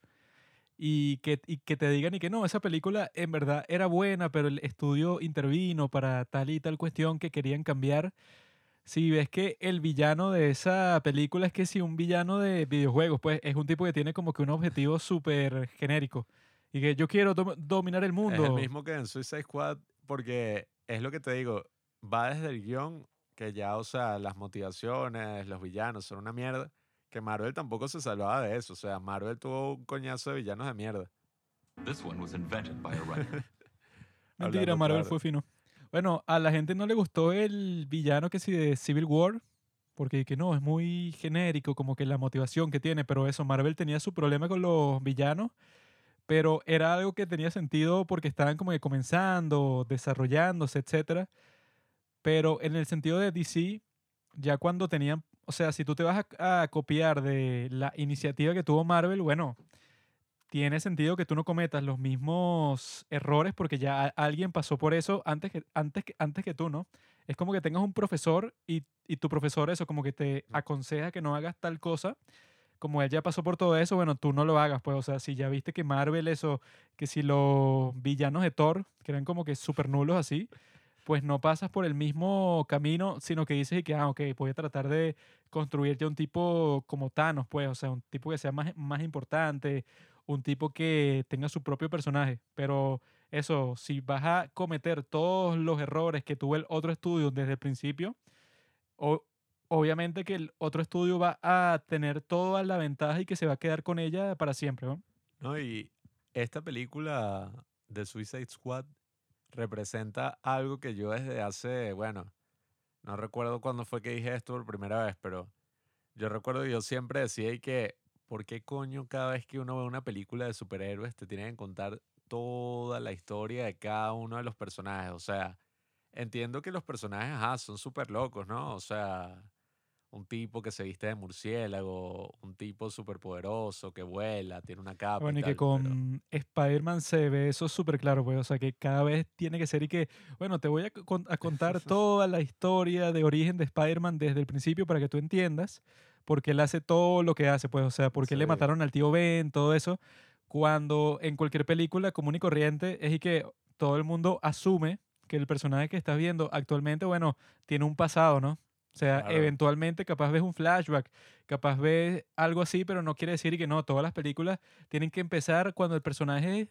Y que, y que te digan y que no, esa película en verdad era buena, pero el estudio intervino para tal y tal cuestión que querían cambiar. Si ves que el villano de esa película es que si un villano de videojuegos, pues es un tipo que tiene como que un objetivo súper genérico. Y que yo quiero dom- dominar el
Es
mundo.
el mismo que en Suicide Squad, porque es lo que te digo, va desde el guion, que ya, o sea, las motivaciones, los villanos son una mierda, que Marvel tampoco se salvaba de eso. O sea, Marvel tuvo un coñazo de villanos de mierda.
This one was invented by a writer.
Mentira,
hablando
Marvel
claro.
fue fino. Bueno, a la gente no le gustó el villano que sí de Civil War, porque que no, es muy genérico, como que la motivación que tiene, pero eso, Marvel tenía su problema con los villanos, pero era algo que tenía sentido porque estaban como que comenzando, desarrollándose, etcétera. Pero en el sentido de DC, ya cuando tenían, o sea, si tú te vas a, a copiar de la iniciativa que tuvo Marvel, bueno, tiene sentido que tú no cometas los mismos errores porque ya alguien pasó por eso antes que, antes que, antes que tú, ¿no? Es como que tengas un profesor y, y tu profesor eso como que te aconseja que no hagas tal cosa. Como él ya pasó por todo eso, bueno, tú no lo hagas, pues, o sea, si ya viste que Marvel eso, que si los villanos de Thor, que eran como que súper nulos así, pues no pasas por el mismo camino, sino que dices que, ah, ok, voy a tratar de construirte un tipo como Thanos, pues, o sea, un tipo que sea más, más importante, un tipo que tenga su propio personaje. Pero eso, si vas a cometer todos los errores que tuvo el otro estudio desde el principio, o- obviamente que el otro estudio va a tener toda la ventaja y que se va a quedar con ella para siempre. ¿no?
Y esta película de Suicide Squad representa algo que yo desde hace, bueno, no recuerdo cuándo fue que dije esto por primera vez, pero yo recuerdo que yo siempre decía que, ¿por qué coño cada vez que uno ve una película de superhéroes te tienen que contar toda la historia de cada uno de los personajes? O sea, entiendo que los personajes, son súper locos, ¿no? O sea, un tipo que se viste de murciélago, un tipo súper poderoso que vuela, tiene una capa.
Bueno, y que
tal, pero-
con Spider-Man se ve eso súper claro, pues, o sea, que cada vez tiene que ser y que, bueno, te voy a, con- a contar toda la historia de origen de Spider-Man desde el principio para que tú entiendas por qué él hace todo lo que hace, pues, o sea, por qué le mataron al tío Ben, todo eso, cuando en cualquier película común y corriente es y que todo el mundo asume que el personaje que estás viendo actualmente, bueno, tiene un pasado, ¿no? O sea,
Claro.
eventualmente capaz ves un flashback, capaz ves algo así, pero no quiere decir que no, todas las películas tienen que empezar cuando el personaje es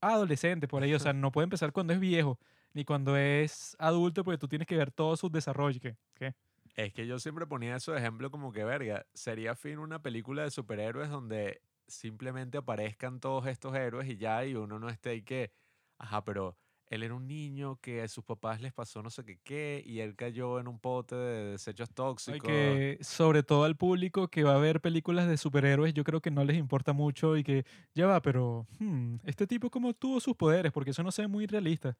adolescente, por ahí, o sea, no puede empezar cuando es viejo, ni cuando es adulto, porque tú tienes que ver todo su desarrollo. ¿Qué? ¿Qué?
Es que yo siempre ponía eso de ejemplo como que, verga, sería fin una película de superhéroes donde simplemente aparezcan todos estos héroes y ya, y uno no esté ahí que, ajá, pero él era un niño que a sus papás les pasó no sé qué qué, y él cayó en un pote de desechos tóxicos.
que sobre todo al público que va a ver películas de superhéroes, yo creo que no les importa mucho y que ya va, pero hmm, este tipo cómo tuvo sus poderes, porque eso no se ve muy realista.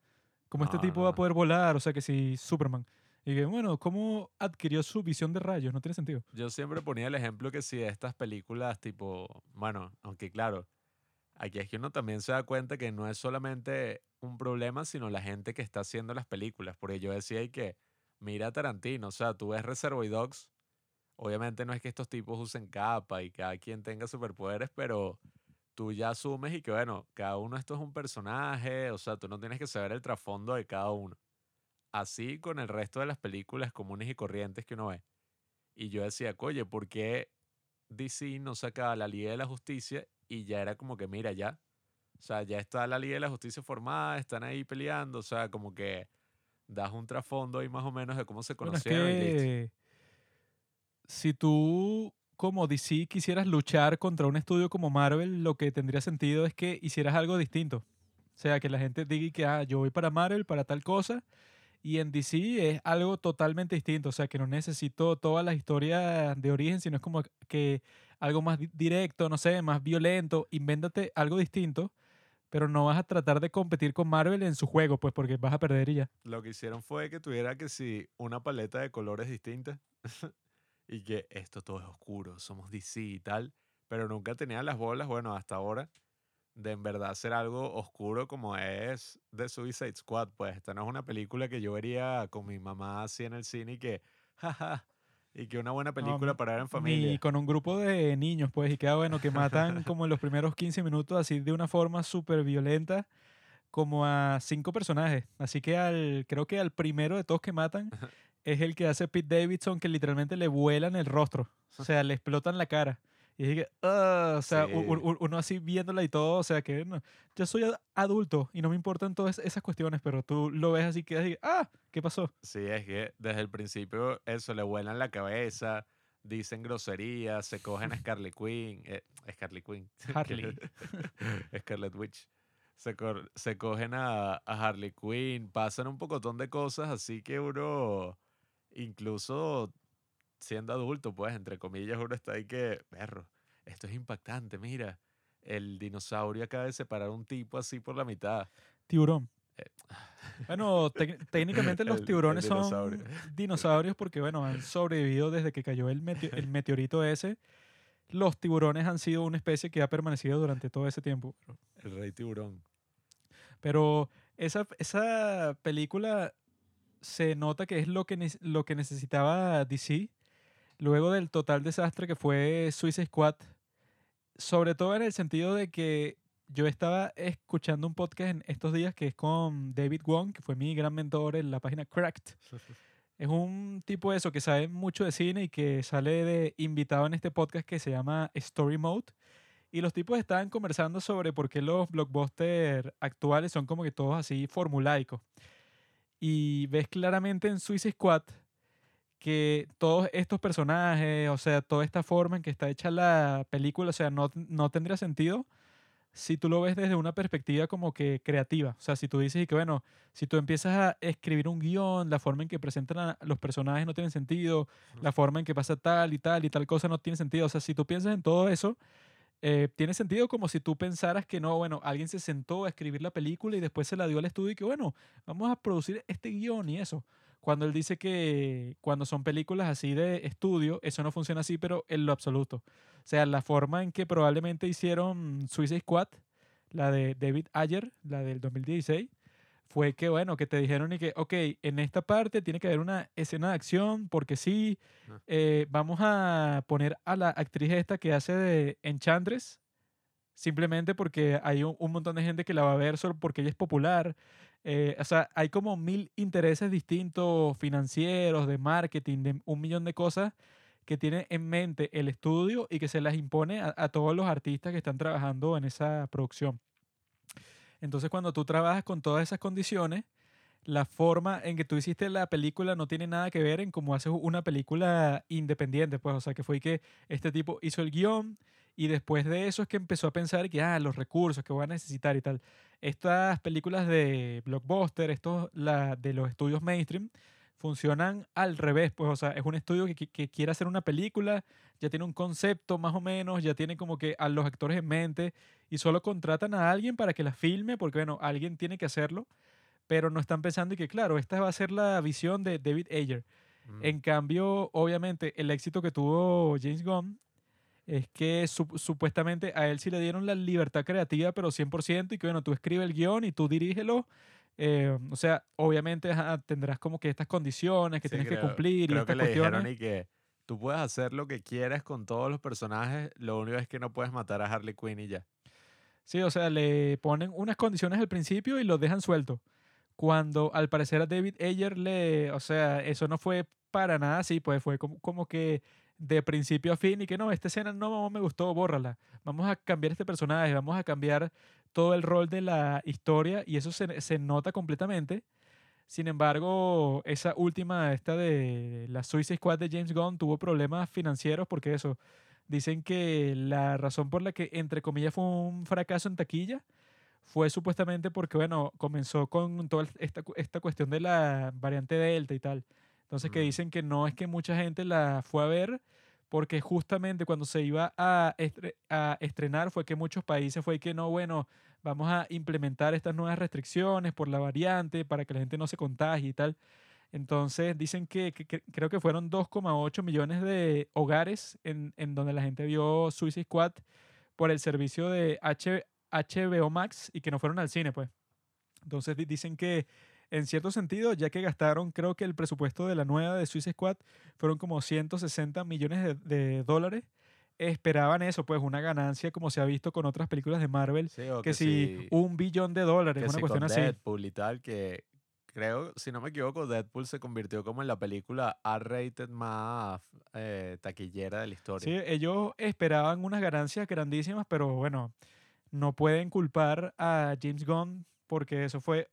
Como este
No,
tipo va a poder volar, o sea que si Superman. Y que bueno, ¿cómo adquirió su visión de rayos? No tiene sentido.
Yo siempre ponía el ejemplo que si estas películas tipo, bueno, aunque claro, aquí es que uno también se da cuenta que no es solamente un problema, sino la gente que está haciendo las películas. Porque yo decía y que, mira a Tarantino, o sea, tú ves Reservoir Dogs, obviamente no es que estos tipos usen capa y cada quien tenga superpoderes, pero tú ya asumes y que, bueno, cada uno de estos es un personaje, o sea, tú no tienes que saber el trasfondo de cada uno. Así con el resto de las películas comunes y corrientes que uno ve. Y yo decía, oye, ¿por qué DC no saca la Liga de la Justicia? Y ya era como que, mira, ya. O sea, ya está la Liga de la Justicia formada, están ahí peleando. O sea, como que das un trasfondo ahí más o menos de cómo se
Bueno, es
conocieron y listo.
que si tú como DC quisieras luchar contra un estudio como Marvel, lo que tendría sentido es que hicieras algo distinto. O sea, que la gente diga que ah, yo voy para Marvel para tal cosa y en DC es algo totalmente distinto. O sea, que no necesito todas las historias de origen, sino es como que algo más di- directo, no sé, más violento. Invéntate algo distinto, pero no vas a tratar de competir con Marvel en su juego, pues porque vas a perder y ya.
Lo que hicieron fue que tuviera que si una paleta de colores distinta y que esto todo es oscuro, somos DC y tal, pero nunca tenía las bolas, bueno, hasta ahora, de en verdad hacer algo oscuro como es The Suicide Squad. Pues esta no es una película que yo vería con mi mamá así en el cine y que, jaja, Y que una buena película para ver en familia.
con un grupo de niños, pues, y queda bueno que matan como en los primeros 15 minutos, así de una forma súper violenta, como a cinco personajes. Así que al, creo que al primero de todos que matan es el que hace Pete Davidson, que literalmente le vuelan el rostro. O sea, le explotan la cara. Y dije, "Ah", o sea, uno así viéndola y todo, o sea, que no, yo soy ad- adulto y no me importan todas esas cuestiones, pero tú lo ves así que así, ah, ¿qué pasó?
Sí, es que desde el principio eso, le vuelan la cabeza, dicen groserías, se cogen a Scarlet Quinn, eh, Scarlet Quinn,
Harley.
Scarlet Witch. Se, cor- se cogen a, a Harley Quinn, pasan un pocotón de cosas, así que uno, incluso siendo adulto, pues, entre comillas, uno está ahí que, perro, esto es impactante, mira, el dinosaurio acaba de separar un tipo así por la mitad.
Tiburón.
Eh,
Bueno, técnicamente los
El- el
tiburones son
dinosaurio.
dinosaurios porque, bueno, han sobrevivido desde que cayó el, el meteorito ese. Los tiburones han sido una especie que ha permanecido durante todo ese tiempo.
El rey tiburón.
Pero esa, esa película se nota que es lo que, lo que necesitaba DC luego del total desastre que fue Suicide Squad. Sobre todo en el sentido de que yo estaba escuchando un podcast en estos días que es con David Wong, que fue mi gran mentor en la página Cracked. Es un tipo de eso que sabe mucho de cine y que sale de invitado en este podcast que se llama Story Mode. Y los tipos estaban conversando sobre por qué los blockbusters actuales son como que todos así formulaicos. Y ves claramente en Suicide Squad que todos estos personajes, o sea, toda esta forma en que está hecha la película, o sea, no, no tendría sentido si tú lo ves desde una perspectiva como que creativa. O sea, si tú dices y que, bueno, si tú empiezas a escribir un guion, la forma en que presentan a los personajes no tiene sentido, la forma en que pasa tal y tal y tal cosa no tiene sentido. O sea, si tú piensas en todo eso, eh, tiene sentido como si tú pensaras que no, bueno, alguien se sentó a escribir la película y después se la dio al estudio y que, bueno, vamos a producir este guion y eso. Cuando él dice que cuando son películas así de estudio, eso no funciona así, pero en lo absoluto. O sea, la forma en que probablemente hicieron Suicide Squad, la de David Ayer, la del 2016, fue que, bueno, que te dijeron y que, ok, en esta parte tiene que haber una escena de acción, porque sí,
Ah.
eh, vamos a poner a la actriz esta que hace de Enchantress, simplemente porque hay un, un montón de gente que la va a ver solo porque ella es popular. Eh, o sea, hay como mil intereses distintos financieros, de marketing, de un millón de cosas que tiene en mente el estudio y que se las impone a, a todos los artistas que están trabajando en esa producción. Entonces, cuando tú trabajas con todas esas condiciones, la forma en que tú hiciste la película no tiene nada que ver en cómo haces una película independiente, pues, o sea, que fue que este tipo hizo el guion y después de eso es que empezó a pensar que, ah, los recursos que voy a necesitar y tal. Estas películas de blockbuster, estos la, de los estudios mainstream, funcionan al revés, pues, o sea, es un estudio que, que- que quiere hacer una película, ya tiene un concepto más o menos, ya tiene como que a los actores en mente y solo contratan a alguien para que la filme, porque bueno, alguien tiene que hacerlo, pero no están pensando y que claro, esta va a ser la visión de David Ayer.
Mm.
En cambio, obviamente, el éxito que tuvo James Gunn es que sup- supuestamente a él sí le dieron la libertad creativa, pero 100%, y que bueno, tú escribes el guion y tú dirígelo. eh, o sea, obviamente ajá, tendrás como que estas condiciones que
Sí,
tienes que
creo-
cumplir y estas
que le
cuestiones.
y que tú puedes hacer lo que quieras con todos los personajes, lo único es que no puedes matar a Harley Quinn y ya.
Sí, o sea, le ponen unas condiciones al principio y lo dejan suelto. Cuando al parecer a David Ayer le, o sea, eso no fue para nada así, pues fue como, como que de principio a fin y que no, esta escena no me gustó, bórrala. Vamos a cambiar este personaje, vamos a cambiar todo el rol de la historia y eso se, se nota completamente. Sin embargo, esa última, esta de la Suicide Squad de James Gunn tuvo problemas financieros porque eso, dicen que la razón por la que, entre comillas, fue un fracaso en taquilla fue supuestamente porque, bueno, comenzó con toda esta, esta cuestión de la variante Delta y tal. Entonces, que
Mm.
dicen que no es que mucha gente la fue a ver porque justamente cuando se iba a, estre- a estrenar fue que muchos países fue que no, bueno, vamos a implementar estas nuevas restricciones por la variante para que la gente no se contagie y tal. Entonces dicen que, que- que creo que fueron 2,8 millones de hogares en, en donde la gente vio Suicide Squad por el servicio de H- HBO Max y que no fueron al cine, pues. Entonces di- dicen que en cierto sentido, ya que gastaron, creo que el presupuesto de la nueva de Suicide Squad fueron como 160 millones de, de dólares. Esperaban eso, pues una ganancia como se ha visto con otras películas de Marvel,
Sí, o
que, si un billón de dólares,
que
una
si
cuestión
con
así.
Deadpool y tal, que creo, si no me equivoco, Deadpool se convirtió como en la película R-rated más eh, taquillera de la historia.
Sí, ellos esperaban unas ganancias grandísimas, pero bueno, no pueden culpar a James Gunn porque eso fue,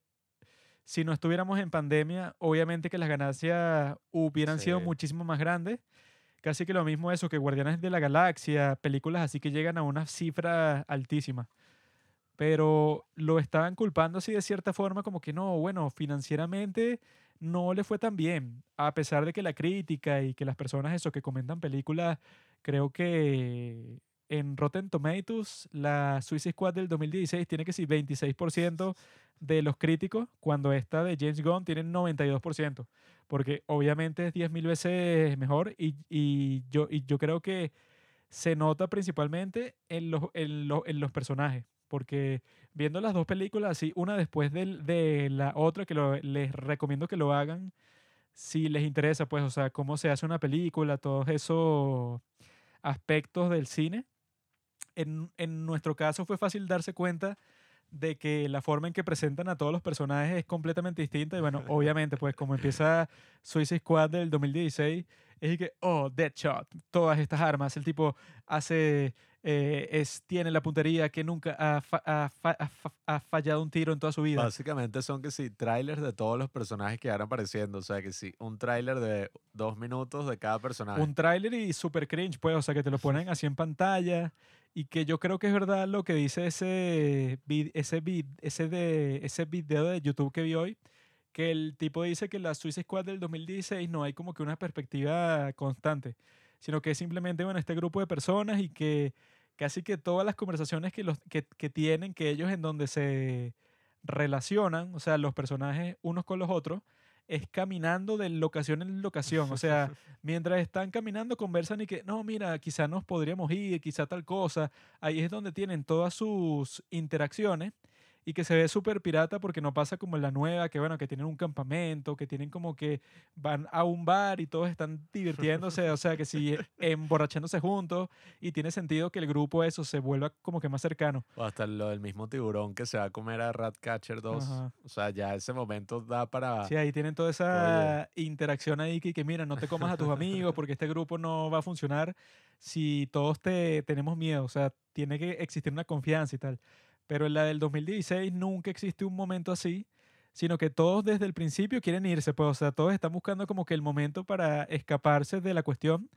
si no estuviéramos en pandemia, obviamente que las ganancias hubieran sido
Sí.
muchísimo más grandes. Casi que lo mismo eso, que Guardianes de la Galaxia, películas así que llegan a una cifra altísima. Pero lo estaban culpando así de cierta forma, como que no, bueno, financieramente no le fue tan bien, a pesar de que la crítica y que las personas eso que comentan películas, creo que en Rotten Tomatoes la Suicide Squad del 2016 tiene que ser 26% de los críticos, cuando esta de James Gunn tiene 92%, porque obviamente es 10.000 veces mejor y, y yo, y yo creo que se nota principalmente en los, en los, en los personajes, porque viendo las dos películas así, una después del- de, la otra, que les recomiendo que lo hagan si les interesa, pues, o sea, cómo se hace una película, todos esos aspectos del cine. En, en nuestro caso fue fácil darse cuenta de que la forma en que presentan a todos los personajes es completamente distinta. Y bueno, obviamente, pues como empieza Suicide Squad del 2016, es que, oh, Deadshot, todas estas armas, el tipo hace, eh, es, tiene la puntería que nunca ha, fa- ha fa- ha fa- ha fallado un tiro en toda su vida.
Básicamente son que sí, trailers de todos los personajes que van apareciendo. O sea, que sí, un tráiler de dos minutos de cada personaje.
un tráiler y super cringe, pues, o sea, que te lo ponen así en pantalla y que yo creo que es verdad lo que dice ese, ese, ese, de, ese video de YouTube que vi hoy, que el tipo dice que la Suicide Squad del 2016 no hay como que una perspectiva constante, sino que es simplemente, bueno, este grupo de personas y que casi que todas las conversaciones que, los, que, que tienen, que ellos en donde se relacionan, o sea, los personajes unos con los otros, es caminando de locación en locación. O sea, mientras están caminando, conversan y que, no, mira, quizá nos podríamos ir, quizá tal cosa. Ahí es donde tienen todas sus interacciones y que se ve súper pirata porque no pasa como en la nueva, que bueno, que tienen un campamento, que tienen como que van a un bar y todos están divirtiéndose, o sea, que sí, emborrachándose juntos y tiene sentido que el grupo eso se vuelva como que más cercano.
O hasta lo del mismo tiburón que se va a comer a Ratcatcher 2.
Ajá.
O sea, ya ese momento da para...
Sí, ahí tienen toda esa interacción ahí que, que mira, no te comas a tus amigos porque este grupo no va a funcionar si todos te tenemos miedo. O sea, tiene que existir una confianza y tal. Pero en la del 2016 nunca existe un momento así, sino que todos desde el principio quieren irse. Pues, o sea, todos están buscando como que el momento para escaparse de la cuestión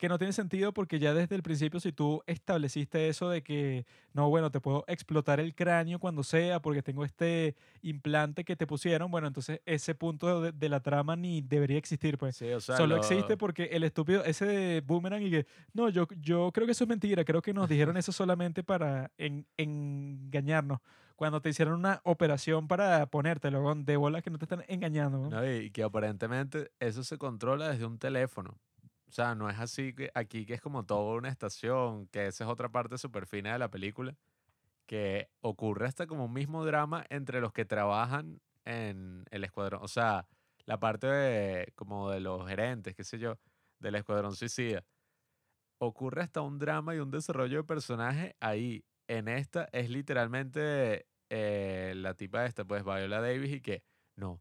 que no tiene sentido porque ya desde el principio si tú estableciste eso de que no, bueno, te puedo explotar el cráneo cuando sea porque tengo este implante que te pusieron, bueno, entonces ese punto de, de la trama ni debería existir, pues.
Sí, o sea,
Solo
lo-
existe porque el estúpido, ese de boomerang y que, no, yo, yo creo que eso es mentira, creo que nos dijeron eso solamente para en- engañarnos. Cuando te hicieron una operación para ponértelo, de bolas que no te están engañando. weón.
No, y que aparentemente eso se controla desde un teléfono. O sea, no es así que aquí que es como toda una estación, que esa es otra parte súper fina de la película, que ocurre hasta como un mismo drama entre los que trabajan en el escuadrón. O sea, la parte de, como de los gerentes, qué sé yo, del escuadrón suicida. Ocurre hasta un drama y un desarrollo de personaje ahí. En esta es literalmente eh, la tipa esta, pues Viola Davis, y que no,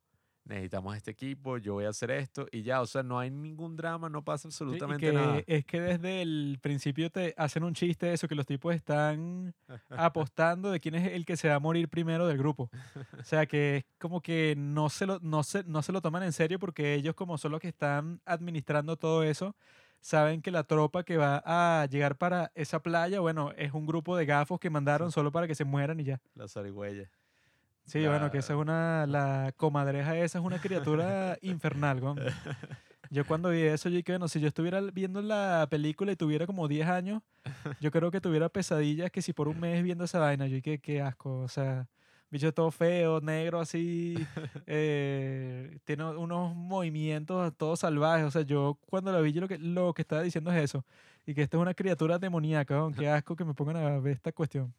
necesitamos este equipo, yo voy a hacer esto, y ya, o sea, no hay ningún drama, no pasa
Sí, y
absolutamente
que
nada.
es que desde el principio te hacen un chiste de eso, que los tipos están apostando de quién es el que se va a morir primero del grupo. O sea, que es como que no se lo, no se, no se lo toman en serio porque ellos como son los que están administrando todo eso, saben que la tropa que va a llegar para esa playa, bueno, es un grupo de gafos que mandaron solo para que se mueran y ya.
La zarigüeya.
Sí, bueno, que esa es
La-
una, la comadreja esa es una criatura infernal, weón. Yo cuando vi eso, yo dije, bueno, si yo estuviera viendo la película y tuviera como 10 años, yo creo que tuviera pesadillas que si por un mes viendo esa vaina, yo dije, qué asco, o sea, bicho todo feo, negro así, eh, tiene unos movimientos todos salvajes, o sea, yo cuando lo vi, yo lo que, lo que estaba diciendo es eso, y que esta es una criatura demoníaca, weón, qué asco que me pongan a ver esta cuestión.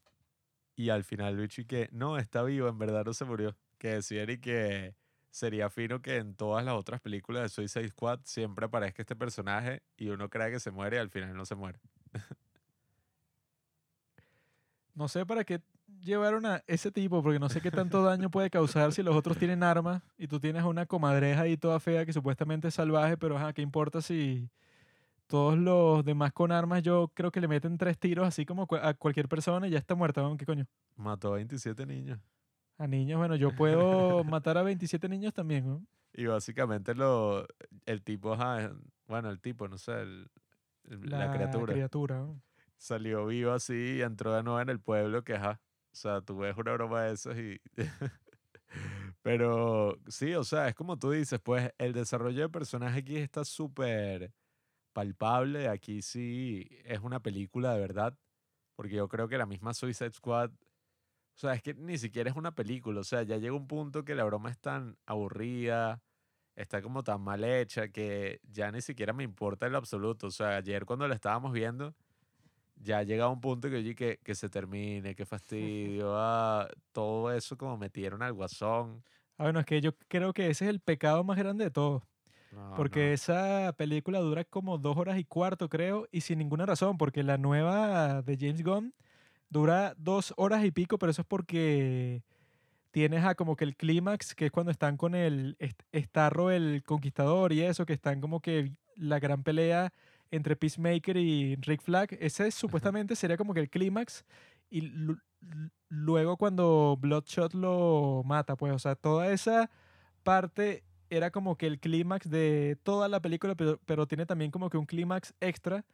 Y al final, bicho, y que no, está vivo, en verdad no se murió. Que decían y que sería fino que en todas las otras películas de Suicide Squad siempre aparezca este personaje y uno cree que se muere y al final no se muere.
No sé para qué llevaron a ese tipo, porque no sé qué tanto daño puede causar si los otros tienen armas y tú tienes una comadreja ahí toda fea que supuestamente es salvaje, pero ajá, ¿qué importa si todos los demás con armas yo creo que le meten tres tiros así como a cualquier persona y ya está muerta, ¿no? ¿qué coño?
Mató a 27 niños.
A niños, bueno, yo puedo matar a 27 niños también, ¿no?
Y básicamente lo, el tipo, ajá, bueno, el tipo, no sé, el- el- la, criatura.
criatura, ¿no?
salió vivo así y entró de nuevo en el pueblo que, ajá, o sea, tú ves una broma de esas y... Pero sí, o sea, es como tú dices, pues el desarrollo de personaje aquí está súper palpable. Aquí sí es una película de verdad, porque yo creo que la misma Suicide Squad, o sea, es que ni siquiera es una película, o sea, ya llega un punto que la broma es tan aburrida, está como tan mal hecha que ya ni siquiera me importa en lo absoluto. O sea, ayer cuando la estábamos viendo, ya llega un punto que yo dije que, que se termine, qué fastidio, ah, todo eso como metieron al guasón.
Ah, bueno, es que yo creo que ese es el pecado más grande de todos.
No,
Porque
no.
esa película dura como dos horas y cuarto, creo, y sin ninguna razón, porque la nueva de James Gunn dura dos horas y pico, pero eso es porque tienes a como que el clímax, que es cuando están con el Starro, el conquistador y eso, que están como que la gran pelea entre Peacemaker y Rick Flag. Ese supuestamente sería como que el clímax, y lu- lu- luego cuando Bloodshot lo mata, pues, o sea, toda esa parte era como que el clímax de toda la película, pero, pero tiene también como que un clímax extra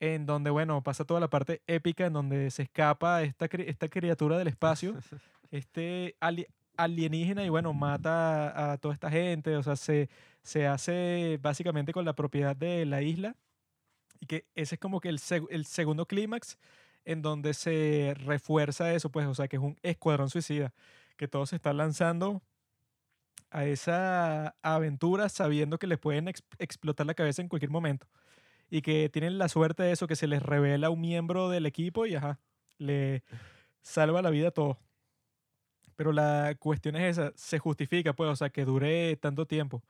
en donde, bueno, pasa toda la parte épica en donde se escapa esta, esta criatura del espacio, este ali- alienígena y bueno, mata a, a toda esta gente, o sea, se, se hace básicamente con la propiedad de la isla y que ese es como que el, seg- el segundo clímax en donde se refuerza eso, pues, o sea, que es un escuadrón suicida, que todos se están lanzando a esa aventura sabiendo que les pueden ex- explotar la cabeza en cualquier momento. Y que tienen la suerte de eso, que se les revela un miembro del equipo y ajá, le salva la vida a todos. Pero la cuestión es esa, se justifica, pues, o sea, que dure tanto tiempo.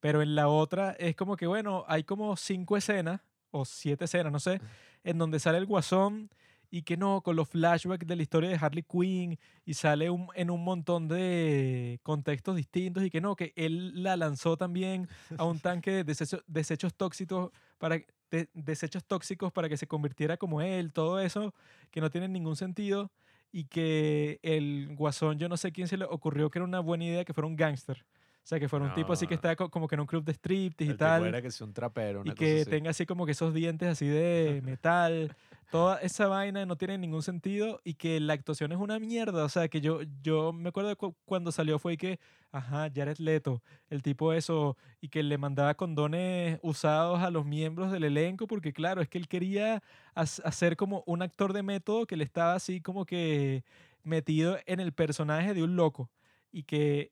Pero en la otra es como que, bueno, hay como cinco escenas, o siete escenas, no sé, en donde sale el guasón y que no, con los flashbacks de la historia de Harley Quinn y sale un- en un montón de contextos distintos y que no, que él la lanzó también a un tanque de desecho- desechos tóxicos para de- desechos tóxicos para que se convirtiera como él, todo eso que no tiene ningún sentido y que el guasón yo no sé quién se le ocurrió que era una buena idea que fuera un gángster. O sea, que fuera un tipo así que co- como que en un club de striptease y
El tipo
tal
era que sea un trapero,
y
una cosa
que
así.
tenga así como que esos dientes así de metal, toda esa vaina no tiene ningún sentido y que la actuación es una mierda, o sea, que yo, yo me acuerdo cuando salió fue que, ajá, Jared Leto, el tipo eso, y que le mandaba condones usados a los miembros del elenco, porque claro, es que él quería hacer como un actor de método que le estaba así como que metido en el personaje de un loco y que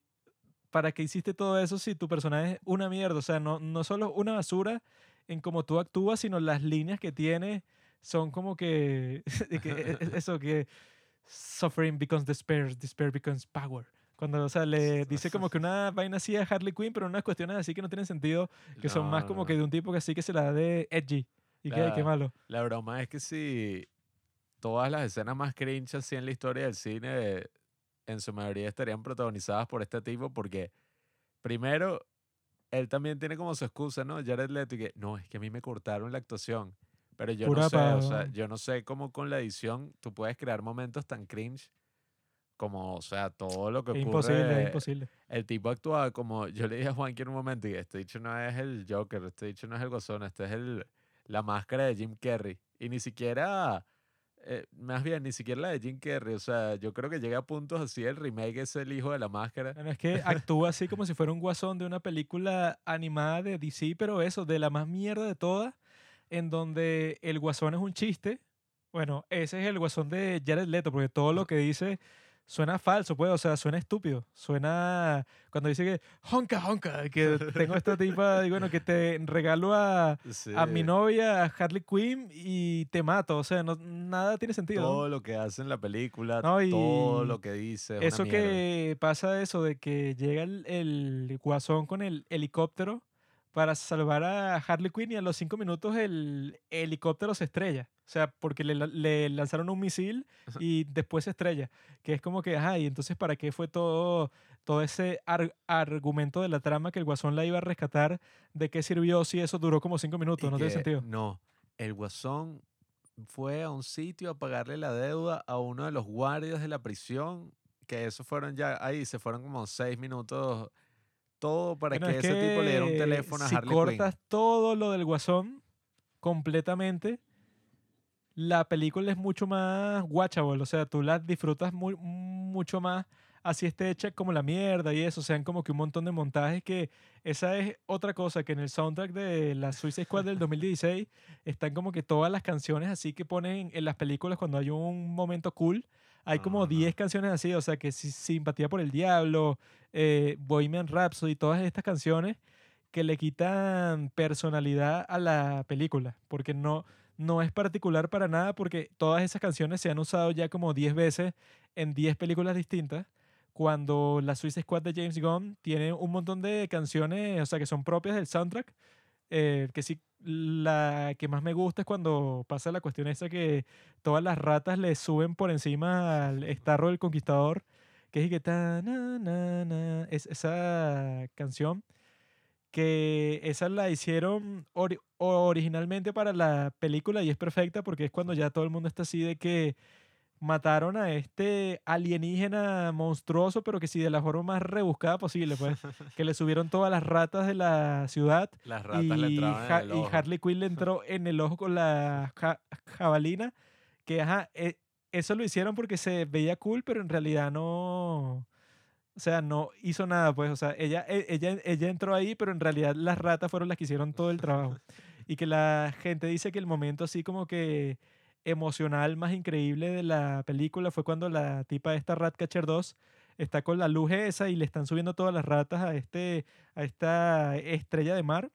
¿para qué hiciste todo eso si tu personaje es una mierda? O sea, no, no solo una basura en cómo tú actúas, sino las líneas que tiene son como que, que e- e- eso que suffering becomes despair, despair becomes power. Cuando, o sea, le dice como que una vaina así a Harley Quinn, pero unas cuestiones así que no tienen sentido, que son más
No,
como
no.
que de un tipo que así que se la da de edgy. Y que, ay, qué
La-
malo.
La broma es que si todas las escenas más cringe así en la historia del cine, en su mayoría estarían protagonizadas por este tipo, porque primero, él también tiene como su excusa, ¿no? Jared Leto, y que no, es que a mí me cortaron la actuación. Pero yo
Pura
no sé, o sea, yo no sé cómo con la edición tú puedes crear momentos tan cringe como, o sea, todo lo que
Es
ocurre.
imposible, es imposible.
El tipo actuaba como, yo le dije a Juan que en un momento, y este dicho no es el Joker, este dicho no es el Gozón, este es el, la máscara de Jim Carrey. Y ni siquiera, eh, más bien, ni siquiera la de Jim Carrey. O sea, yo creo que llega a puntos así, el remake es el hijo de la máscara.
Bueno, es que actúa así como si fuera un guasón de una película animada de DC, pero eso, de la más mierda de todas, en donde el guasón es un chiste. Bueno, ese es el guasón de Jared Leto, porque todo lo que dice suena falso, pues, o sea, suena estúpido. Suena cuando dice que honka, honka, que tengo esta tipa, y bueno, que te regalo a, a mi novia, a Harley Quinn, y te mato. O sea, no, nada tiene sentido.
Todo lo que hace en la película,
No,
todo lo que dice. es
Eso que pasa eso de que llega el, el guasón con el helicóptero para salvar a Harley Quinn y a los cinco minutos el helicóptero se estrella. O sea, porque le, la- le lanzaron un misil y después se estrella. Que es como que, ajá, y entonces ¿para qué fue todo, todo ese ar- argumento de la trama que el guasón la iba a rescatar? ¿De qué sirvió si eso duró como cinco minutos?
Y
No tiene sentido.
No, el guasón fue a un sitio a pagarle la deuda a uno de los guardias de la prisión, que eso fueron ya, ahí se fueron como seis minutos, todo para
Bueno,
que
es
ese tipo le diera un teléfono a
si
Harley Quinn.
cortas todo lo del guasón completamente, la película es mucho más watchable. O sea, tú la disfrutas muy, mucho más así esté hecha como la mierda y eso. Sean como que un montón de montajes que esa es otra cosa que en el soundtrack de la Suicide Squad del 2016 están como que todas las canciones así que ponen en las películas cuando hay un momento cool. Hay como
Ajá.
10 canciones así, o sea que si- Simpatía por el Diablo, eh, Bohemian Rhapsody, todas estas canciones que le quitan personalidad a la película, porque no, no es particular para nada, porque todas esas canciones se han usado ya como 10 veces en 10 películas distintas, cuando la Suicide Squad de James Gunn tiene un montón de canciones, o sea, que son propias del soundtrack, eh, que sí, la que más me gusta es cuando pasa la cuestión esa que todas las ratas le suben por encima al estarro del conquistador, que es que ta, na, na, es esa canción que esa la hicieron ori- originalmente para la película y es perfecta porque es cuando ya todo el mundo está así de que mataron a este alienígena monstruoso, pero que sí de la forma más rebuscada posible, pues, que le subieron todas las ratas de la ciudad
Las ratas le
y,
entraban
Ja-
en el
y
ojo.
Harley Quinn le entró en el ojo con la ja- jabalina, que ajá, e- eso lo hicieron porque se veía cool, pero en realidad no, o sea, no hizo nada, pues, o sea, ella, e- ella, ella entró ahí, pero en realidad las ratas fueron las que hicieron todo el trabajo. Y que la gente dice que el momento así como que emocional más increíble de la película fue cuando la tipa esta Ratcatcher 2 está con la luz esa y le están subiendo todas las ratas a, este, a esta estrella de mar.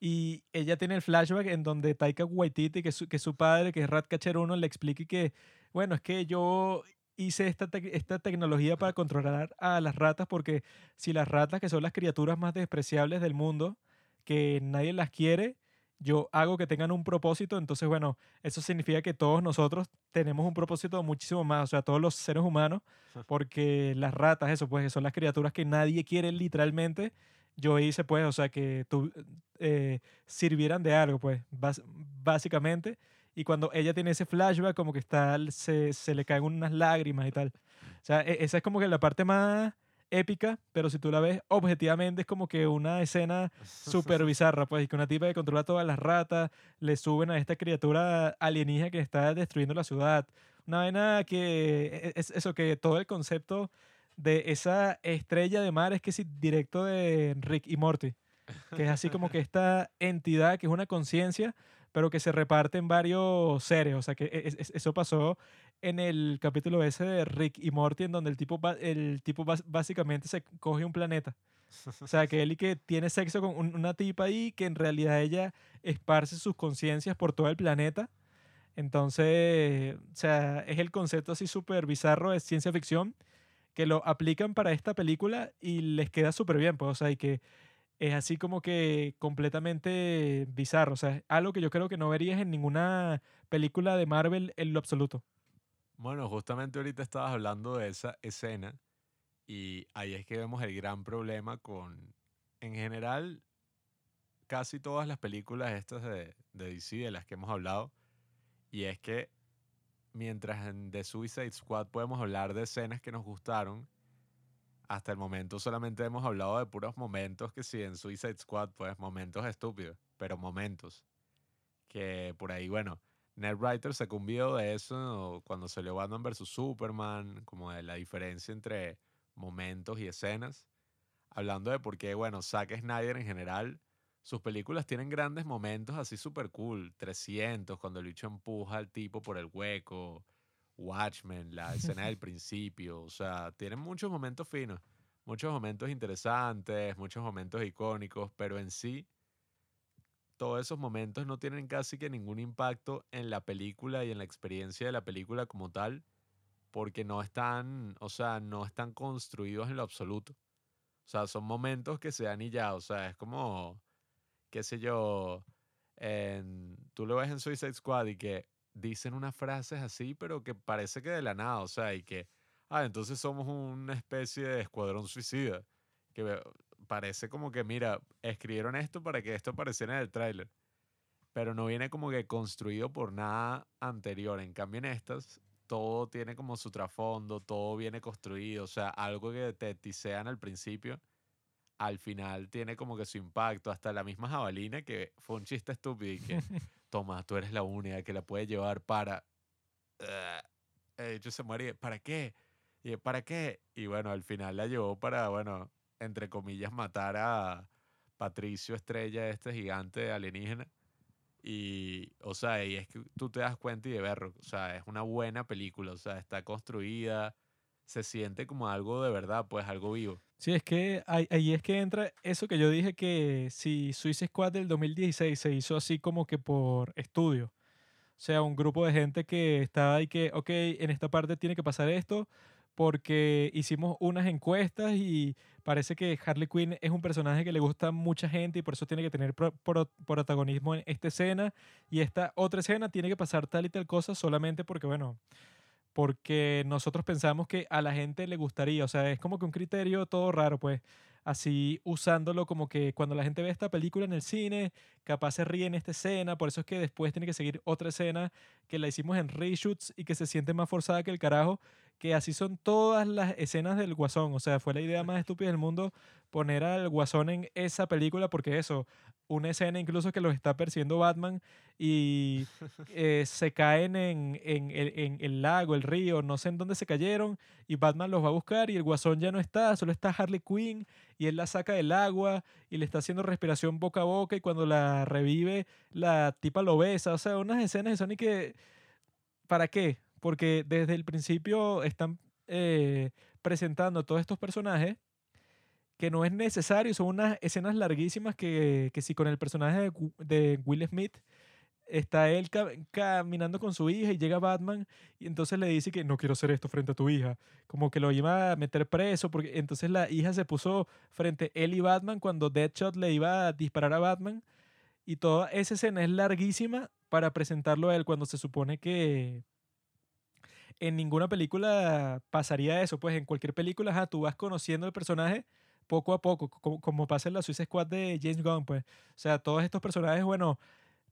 Y ella tiene el flashback en donde Taika Waititi, que es su, que su padre, que es Ratcatcher 1, le explica que, bueno, es que yo hice esta, esta tecnología para controlar a las ratas porque si las ratas, que son las criaturas más despreciables del mundo, que nadie las quiere, yo hago que tengan un propósito, entonces, bueno, eso significa que todos nosotros tenemos un propósito muchísimo más, o sea, todos los seres humanos, porque las ratas, eso, pues, que son las criaturas que nadie quiere literalmente, yo hice, pues, o sea, que tu- eh, sirvieran de algo, pues, básicamente. Y cuando ella tiene ese flashback, como que está, se, se le caen unas lágrimas y tal. O sea, e- esa es como que la parte más épica, pero si tú la ves objetivamente es como que una escena súper bizarra, pues, y que una tipa que controla todas las ratas, le suben a esta criatura alienígena que está destruyendo la ciudad. Una vaina que e- es eso, que todo el concepto de esa estrella de mar es que sí, directo de Rick y Morty, que es así como que esta entidad que es una conciencia, pero que se reparte en varios seres, o sea que e- es- eso pasó en el capítulo ese de Rick y Morty, en donde el tipo, el tipo básicamente se coge un planeta. O sea, que él y que tiene sexo con un- una tipa ahí que en realidad ella esparce sus conciencias por todo el planeta. Entonces, o sea, es el concepto así súper bizarro de ciencia ficción que lo aplican para esta película y les queda súper bien, pues, o sea, y que es así como que completamente bizarro, o sea, algo que yo creo que no verías en ninguna película de Marvel en lo absoluto.
Bueno, justamente ahorita estabas hablando de esa escena y ahí es que vemos el gran problema con, en general, casi todas las películas estas de, de DC de las que hemos hablado y es que mientras en The Suicide Squad podemos hablar de escenas que nos gustaron, hasta el momento solamente hemos hablado de puros momentos que sí, en Suicide Squad, pues momentos estúpidos, pero momentos. Que por ahí, bueno, Ned Writer sacó un video de eso cuando salió Batman vs. Superman, como de la diferencia entre momentos y escenas, hablando de por qué, bueno, Zack Snyder en general, sus películas tienen grandes momentos así súper cool, 300, cuando el bicho empuja al tipo por el hueco, Watchmen, la escena del principio. O sea, tienen muchos momentos finos, muchos momentos interesantes, muchos momentos icónicos, pero en sí, todos esos momentos no tienen casi que ningún impacto en la película y en la experiencia de la película como tal, porque no están, o sea, no están construidos en lo absoluto. O sea, son momentos que se dan y ya, o sea, es como, qué sé yo, en, tú lo ves en Suicide Squad y que dicen unas frases así, pero que parece que de la nada, o sea, y que, ah, entonces somos una especie de escuadrón suicida, que parece como que, mira, escribieron esto para que esto apareciera en el tráiler, pero no viene como que construido por nada anterior. En cambio, en estas, todo tiene como su trasfondo, todo viene construido, o sea, algo que te tisean al principio, al final tiene como que su impacto, hasta la misma jabalina, que fue un chiste estúpido y que, toma, tú eres la única que la puede llevar para... eh, de hecho, se muere, ¿para qué? Y ¿para qué? Y bueno, al final la llevó para, bueno, entre comillas, matar a Patricio Estrella, este gigante alienígena. Y, o sea, y es que tú te das cuenta y de verlo, o sea, es una buena película, o sea, está construida, se siente como algo de verdad, pues algo vivo.
Sí, es que ahí, ahí es que entra eso que yo dije que si Suicide Squad del 2016 se hizo así como que por estudio. O sea, un grupo de gente que estaba ahí que, ok, en esta parte tiene que pasar esto porque hicimos unas encuestas y parece que Harley Quinn es un personaje que le gusta a mucha gente y por eso tiene que tener pro- pro- protagonismo en esta escena. Y esta otra escena tiene que pasar tal y tal cosa solamente porque, bueno, porque nosotros pensamos que a la gente le gustaría, o sea, es como que un criterio todo raro, pues, así usándolo como que cuando la gente ve esta película en el cine, capaz se ríe en esta escena, por eso es que después tiene que seguir otra escena que la hicimos en reshoots y que se siente más forzada que el carajo, que así son todas las escenas del Guasón, o sea, fue la idea más estúpida del mundo poner al Guasón en esa película porque eso, una escena incluso que los está persiguiendo Batman y eh, se caen en, en el, en el lago, el río, no sé en dónde se cayeron, y Batman los va a buscar y el guasón ya no está, solo está Harley Quinn y él la saca del agua y le está haciendo respiración boca a boca y cuando la revive la tipa lo besa, o sea, unas escenas de Sonic que... ¿Para qué? Porque desde el principio están eh, presentando todos estos personajes que no es necesario, son unas escenas larguísimas que, que si con el personaje de, Will Smith está él ca- caminando con su hija y llega Batman y entonces le dice que no quiero hacer esto frente a tu hija, como que lo iba a meter preso porque entonces la hija se puso frente a él y Batman cuando Deadshot le iba a disparar a Batman y toda esa escena es larguísima para presentarlo a él cuando se supone que en ninguna película pasaría eso, pues en cualquier película ajá, tú vas conociendo el personaje poco a poco, como, como pasa en la Suicide Squad de James Gunn, pues. O sea, todos estos personajes, bueno,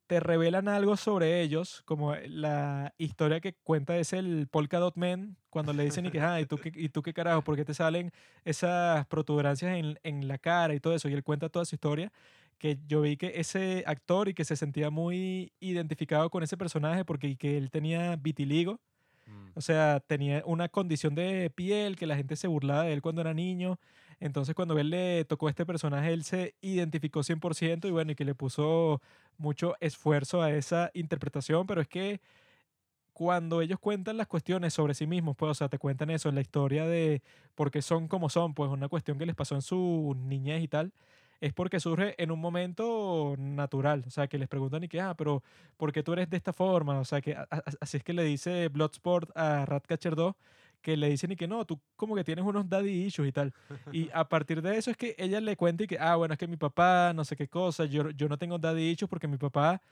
te revelan algo sobre ellos, como la historia que cuenta es el Polka Dot Man, cuando le dicen y que, ah, ¿y tú qué, y tú qué carajo? ¿Por qué te salen esas protuberancias en, en la cara y todo eso? Y él cuenta toda su historia, que yo vi que ese actor y que se sentía muy identificado con ese personaje porque que él tenía vitiligo,
Mm.
o sea, tenía una condición de piel que la gente se burlaba de él cuando era niño. Entonces, cuando él le tocó este personaje, él se identificó 100% y bueno, y que le puso mucho esfuerzo a esa interpretación, pero es que cuando ellos cuentan las cuestiones sobre sí mismos, pues, o sea, te cuentan eso, la historia de por qué son como son, pues una cuestión que les pasó en su niñez y tal, es porque surge en un momento natural, o sea, que les preguntan y que, ah, pero ¿por qué tú eres de esta forma? O sea, que así es que le dice Bloodsport a Ratcatcher 2, que le dicen y que no, tú como que tienes unos daddy issues y tal. Y a partir de eso es que ella le cuenta y que, ah, bueno, es que mi papá, no sé qué cosa, yo, yo no tengo daddy issues porque mi papá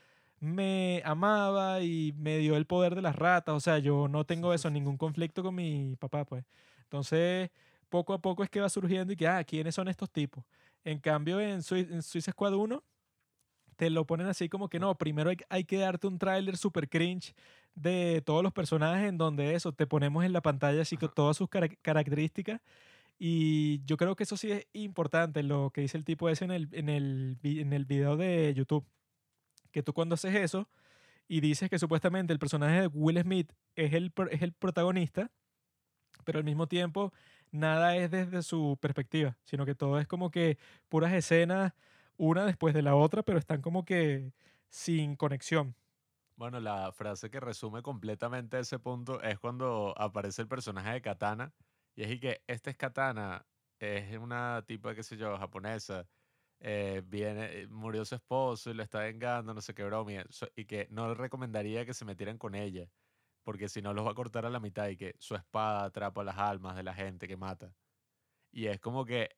me amaba y me dio el poder de las ratas, o sea, yo no tengo eso, ningún conflicto con mi papá, pues. Entonces, poco a poco es que va surgiendo y que, ah, ¿quiénes son estos tipos? En cambio, en, Sui- en Suicide Squad 1, te lo ponen así como que no, primero hay, hay que darte un tráiler super cringe de todos los personajes en donde eso, te ponemos en la pantalla así con todas sus cara- características. Y yo creo que eso sí es importante, lo que dice el tipo ese en el, en el, en el video de YouTube, que tú cuando haces eso y dices que supuestamente el personaje de Will Smith es el, es el protagonista, pero al mismo tiempo nada es desde su perspectiva, sino que todo es como que puras escenas una después de la otra, pero están como que sin conexión.
Bueno, la frase que resume completamente ese punto es cuando aparece el personaje de Katana y es que este es Katana, es una tipa, qué sé yo, japonesa, eh, viene, eh, murió su esposo y lo está vengando, no sé qué broma, y que no le recomendaría que se metieran con ella, porque si no los va a cortar a la mitad y que su espada atrapa las almas de la gente que mata. Y es como que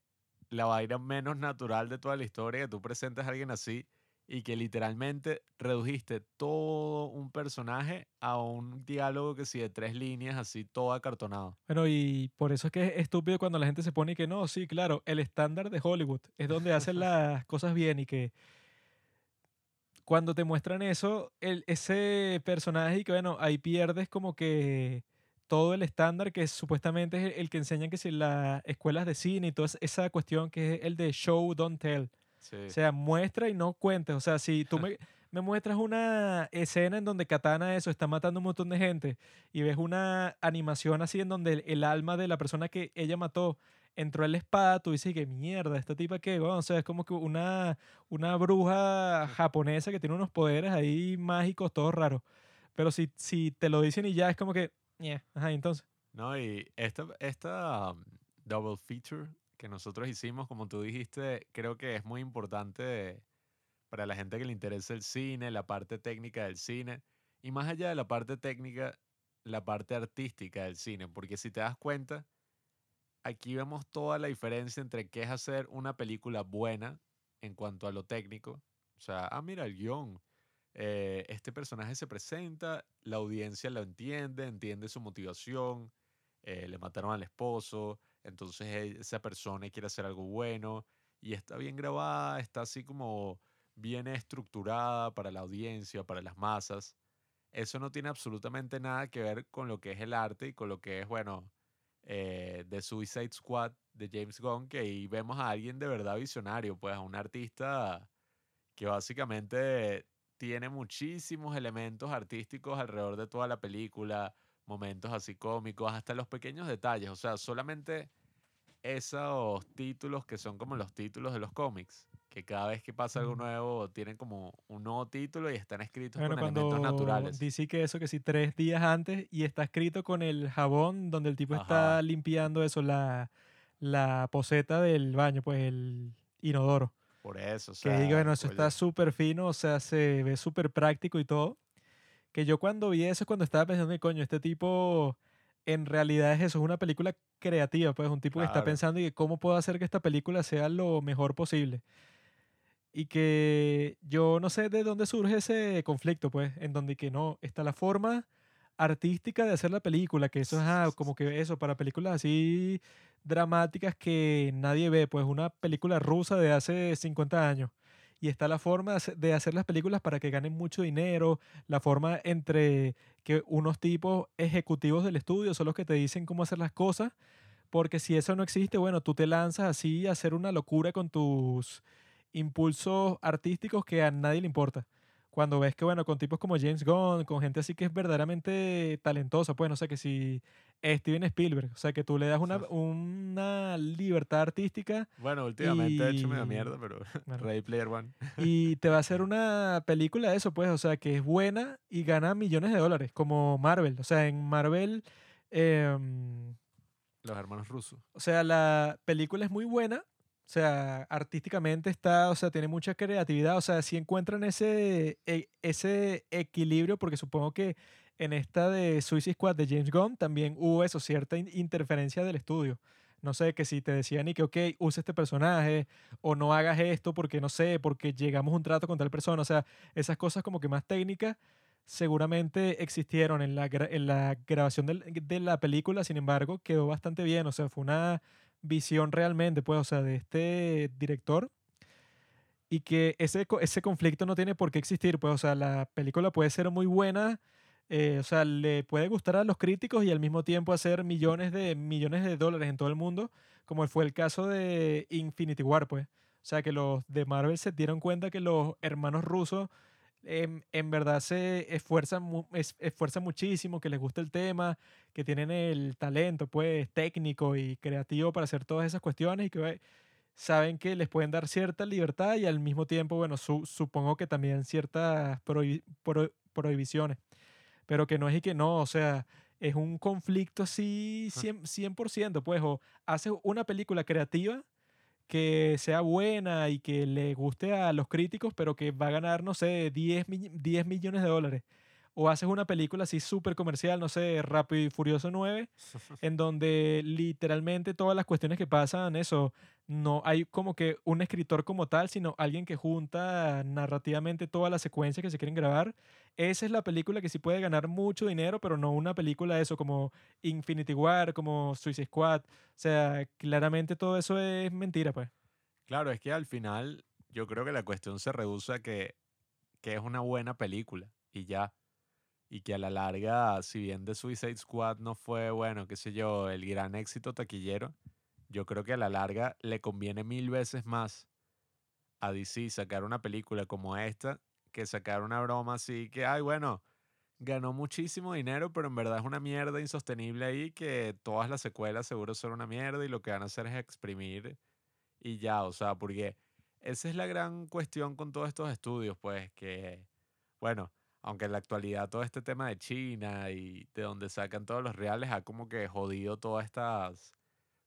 la vaina menos natural de toda la historia, que tú presentes a alguien así y que literalmente redujiste todo un personaje a un diálogo que sí de tres líneas, así todo acartonado.
Bueno, y por eso es que es estúpido cuando la gente se pone que no, sí, claro, el estándar de Hollywood es donde hacen las cosas bien y que cuando te muestran eso, el, ese personaje y que bueno, ahí pierdes como que todo el estándar que supuestamente es el que enseñan que si las escuelas de cine y toda esa- esa cuestión que es el de show, don't tell.
Sí.
O sea, muestra y no cuentes. O sea, si tú me, me muestras una escena en donde Katana eso está matando un montón de gente y ves una animación así en donde el, el alma de la persona que ella mató entró en la espada, tú dices que mierda, esta tipa que, bueno, o sea, es como que una, una bruja japonesa que tiene unos poderes ahí mágicos, todos raros. Pero si, si te lo dicen y ya es como que, "Ñe, ajá, entonces.
No, y esta, esta um, double feature que nosotros hicimos, como tú dijiste, creo que es muy importante para la gente que le interesa el cine, la parte técnica del cine, y más allá de la parte técnica, la parte artística del cine, porque si te das cuenta, aquí vemos toda la diferencia entre qué es hacer una película buena en cuanto a lo técnico. O sea, ah, mira, el guion. eh, este personaje se presenta, la audiencia lo entiende, entiende su motivación, eh, le mataron al esposo, entonces e- esa persona quiere hacer algo bueno y está bien grabada, está así como bien estructurada para la audiencia, para las masas. Eso no tiene absolutamente nada que ver con lo que es el arte y con lo que es, bueno, eh, The Suicide Squad de James Gunn, que ahí vemos a alguien de verdad visionario, pues a un artista que básicamente tiene muchísimos elementos artísticos alrededor de toda la película, momentos así cómicos, hasta los pequeños detalles, o sea, solamente esos títulos que son como los títulos de los cómics, que cada vez que pasa algo nuevo tienen como un nuevo título y están escritos
Bueno,
con elementos naturales.
dice que eso, que si tres días antes y está escrito con el jabón donde el tipo está
Ajá.
limpiando eso, la, la poseta del baño, pues el inodoro.
Por eso, o
Que diga,
sea,
bueno, eso está
oye,
súper fino, o sea, se ve súper práctico y todo. Que yo cuando vi eso, cuando estaba pensando, "Ay, coño, este tipo en realidad es eso, es una película creativa, pues un tipo que está
Claro.
pensando y que cómo puedo hacer que esta película sea lo mejor posible. Y que yo no sé de dónde surge ese conflicto, pues, en donde que no, está la forma artística de hacer la película, que eso es ah, como que eso, para películas así dramáticas que nadie ve, pues una película rusa de hace 50 años. Y está la forma de hacer, las películas para que ganen mucho dinero, la forma entre que unos tipos ejecutivos del estudio son los que te dicen cómo hacer las cosas, porque si eso no existe, bueno, tú te lanzas así a hacer una locura con tus impulsos artísticos que a nadie le importa. Cuando ves que, bueno, con tipos como James Gunn, con gente así que es verdaderamente talentosa, pues no sé, que si Steven Spielberg, o sea, que tú le das una, una libertad artística
Bueno, últimamente he hecho medio mierda, pero
bueno,
Ready Player One.
y te va a hacer una película de eso, pues, o sea, que es buena y gana millones de dólares, como Marvel. O sea, en Marvel, em,
Los hermanos rusos.
o sea, la película es muy buena, o sea, artísticamente está, o sea, tiene mucha creatividad, o sea, si encuentran ese, e- ese equilibrio, porque supongo que en esta de Suicide Squad de James Gunn también hubo eso, cierta in- interferencia del estudio. No sé, que si te decían y que, ok, use este personaje o no hagas esto porque, no sé, porque llegamos a un trato con tal persona, o sea, esas cosas como que más técnicas seguramente existieron en la, en la grabación del- de la película, sin embargo, quedó bastante bien, o sea, fue una visión realmente, pues, o sea, de este director y que ese, ese conflicto no tiene por qué existir, pues, o sea, la película puede ser muy buena, eh, o sea, le puede gustar a los críticos y al mismo tiempo hacer millones de millones de dólares en todo el mundo, como fue el caso de Infinity War, pues. O sea, que los de Marvel se dieron cuenta que los hermanos rusos em, en verdad se esfuerzan, esfuerzan muchísimo, que les gusta el tema, que tienen el talento, pues, técnico y creativo para hacer todas esas cuestiones y que saben que les pueden dar cierta libertad y al mismo tiempo, bueno, su- supongo que también ciertas prohi- pro- prohibiciones. Pero que no es y que no, o sea, es un conflicto así 100%, 100%, pues, o haces una película creativa que sea buena y que le guste a los críticos, pero que va a ganar, no sé, 10, mi- 10 millones de dólares. O haces una película así súper comercial, no sé, Rápido y Furioso 9, en donde literalmente todas las cuestiones que pasan, eso, no hay como que un escritor como tal, sino alguien que junta narrativamente todas las secuencias que se quieren grabar. Esa es la película que sí puede ganar mucho dinero, pero no una película eso como Infinity War, como Suicide Squad. O sea, claramente todo eso es mentira, pues.
Claro, es que al final yo creo que la cuestión se reduce a que, que es una buena película y ya. Y que a la larga, si bien The Suicide Squad no fue, bueno, qué sé yo, el gran éxito taquillero, yo creo que a la larga le conviene mil veces más a DC sacar una película como esta que sacar una broma así que, ay, bueno, ganó muchísimo dinero, pero en verdad es una mierda insostenible ahí que todas las secuelas seguro son una mierda y lo que van a hacer es exprimir y ya, o sea, porque esa es la gran cuestión con todos estos estudios, pues que, bueno, aunque en la actualidad todo este tema de China y de donde sacan todos los reales ha como que jodido todas estas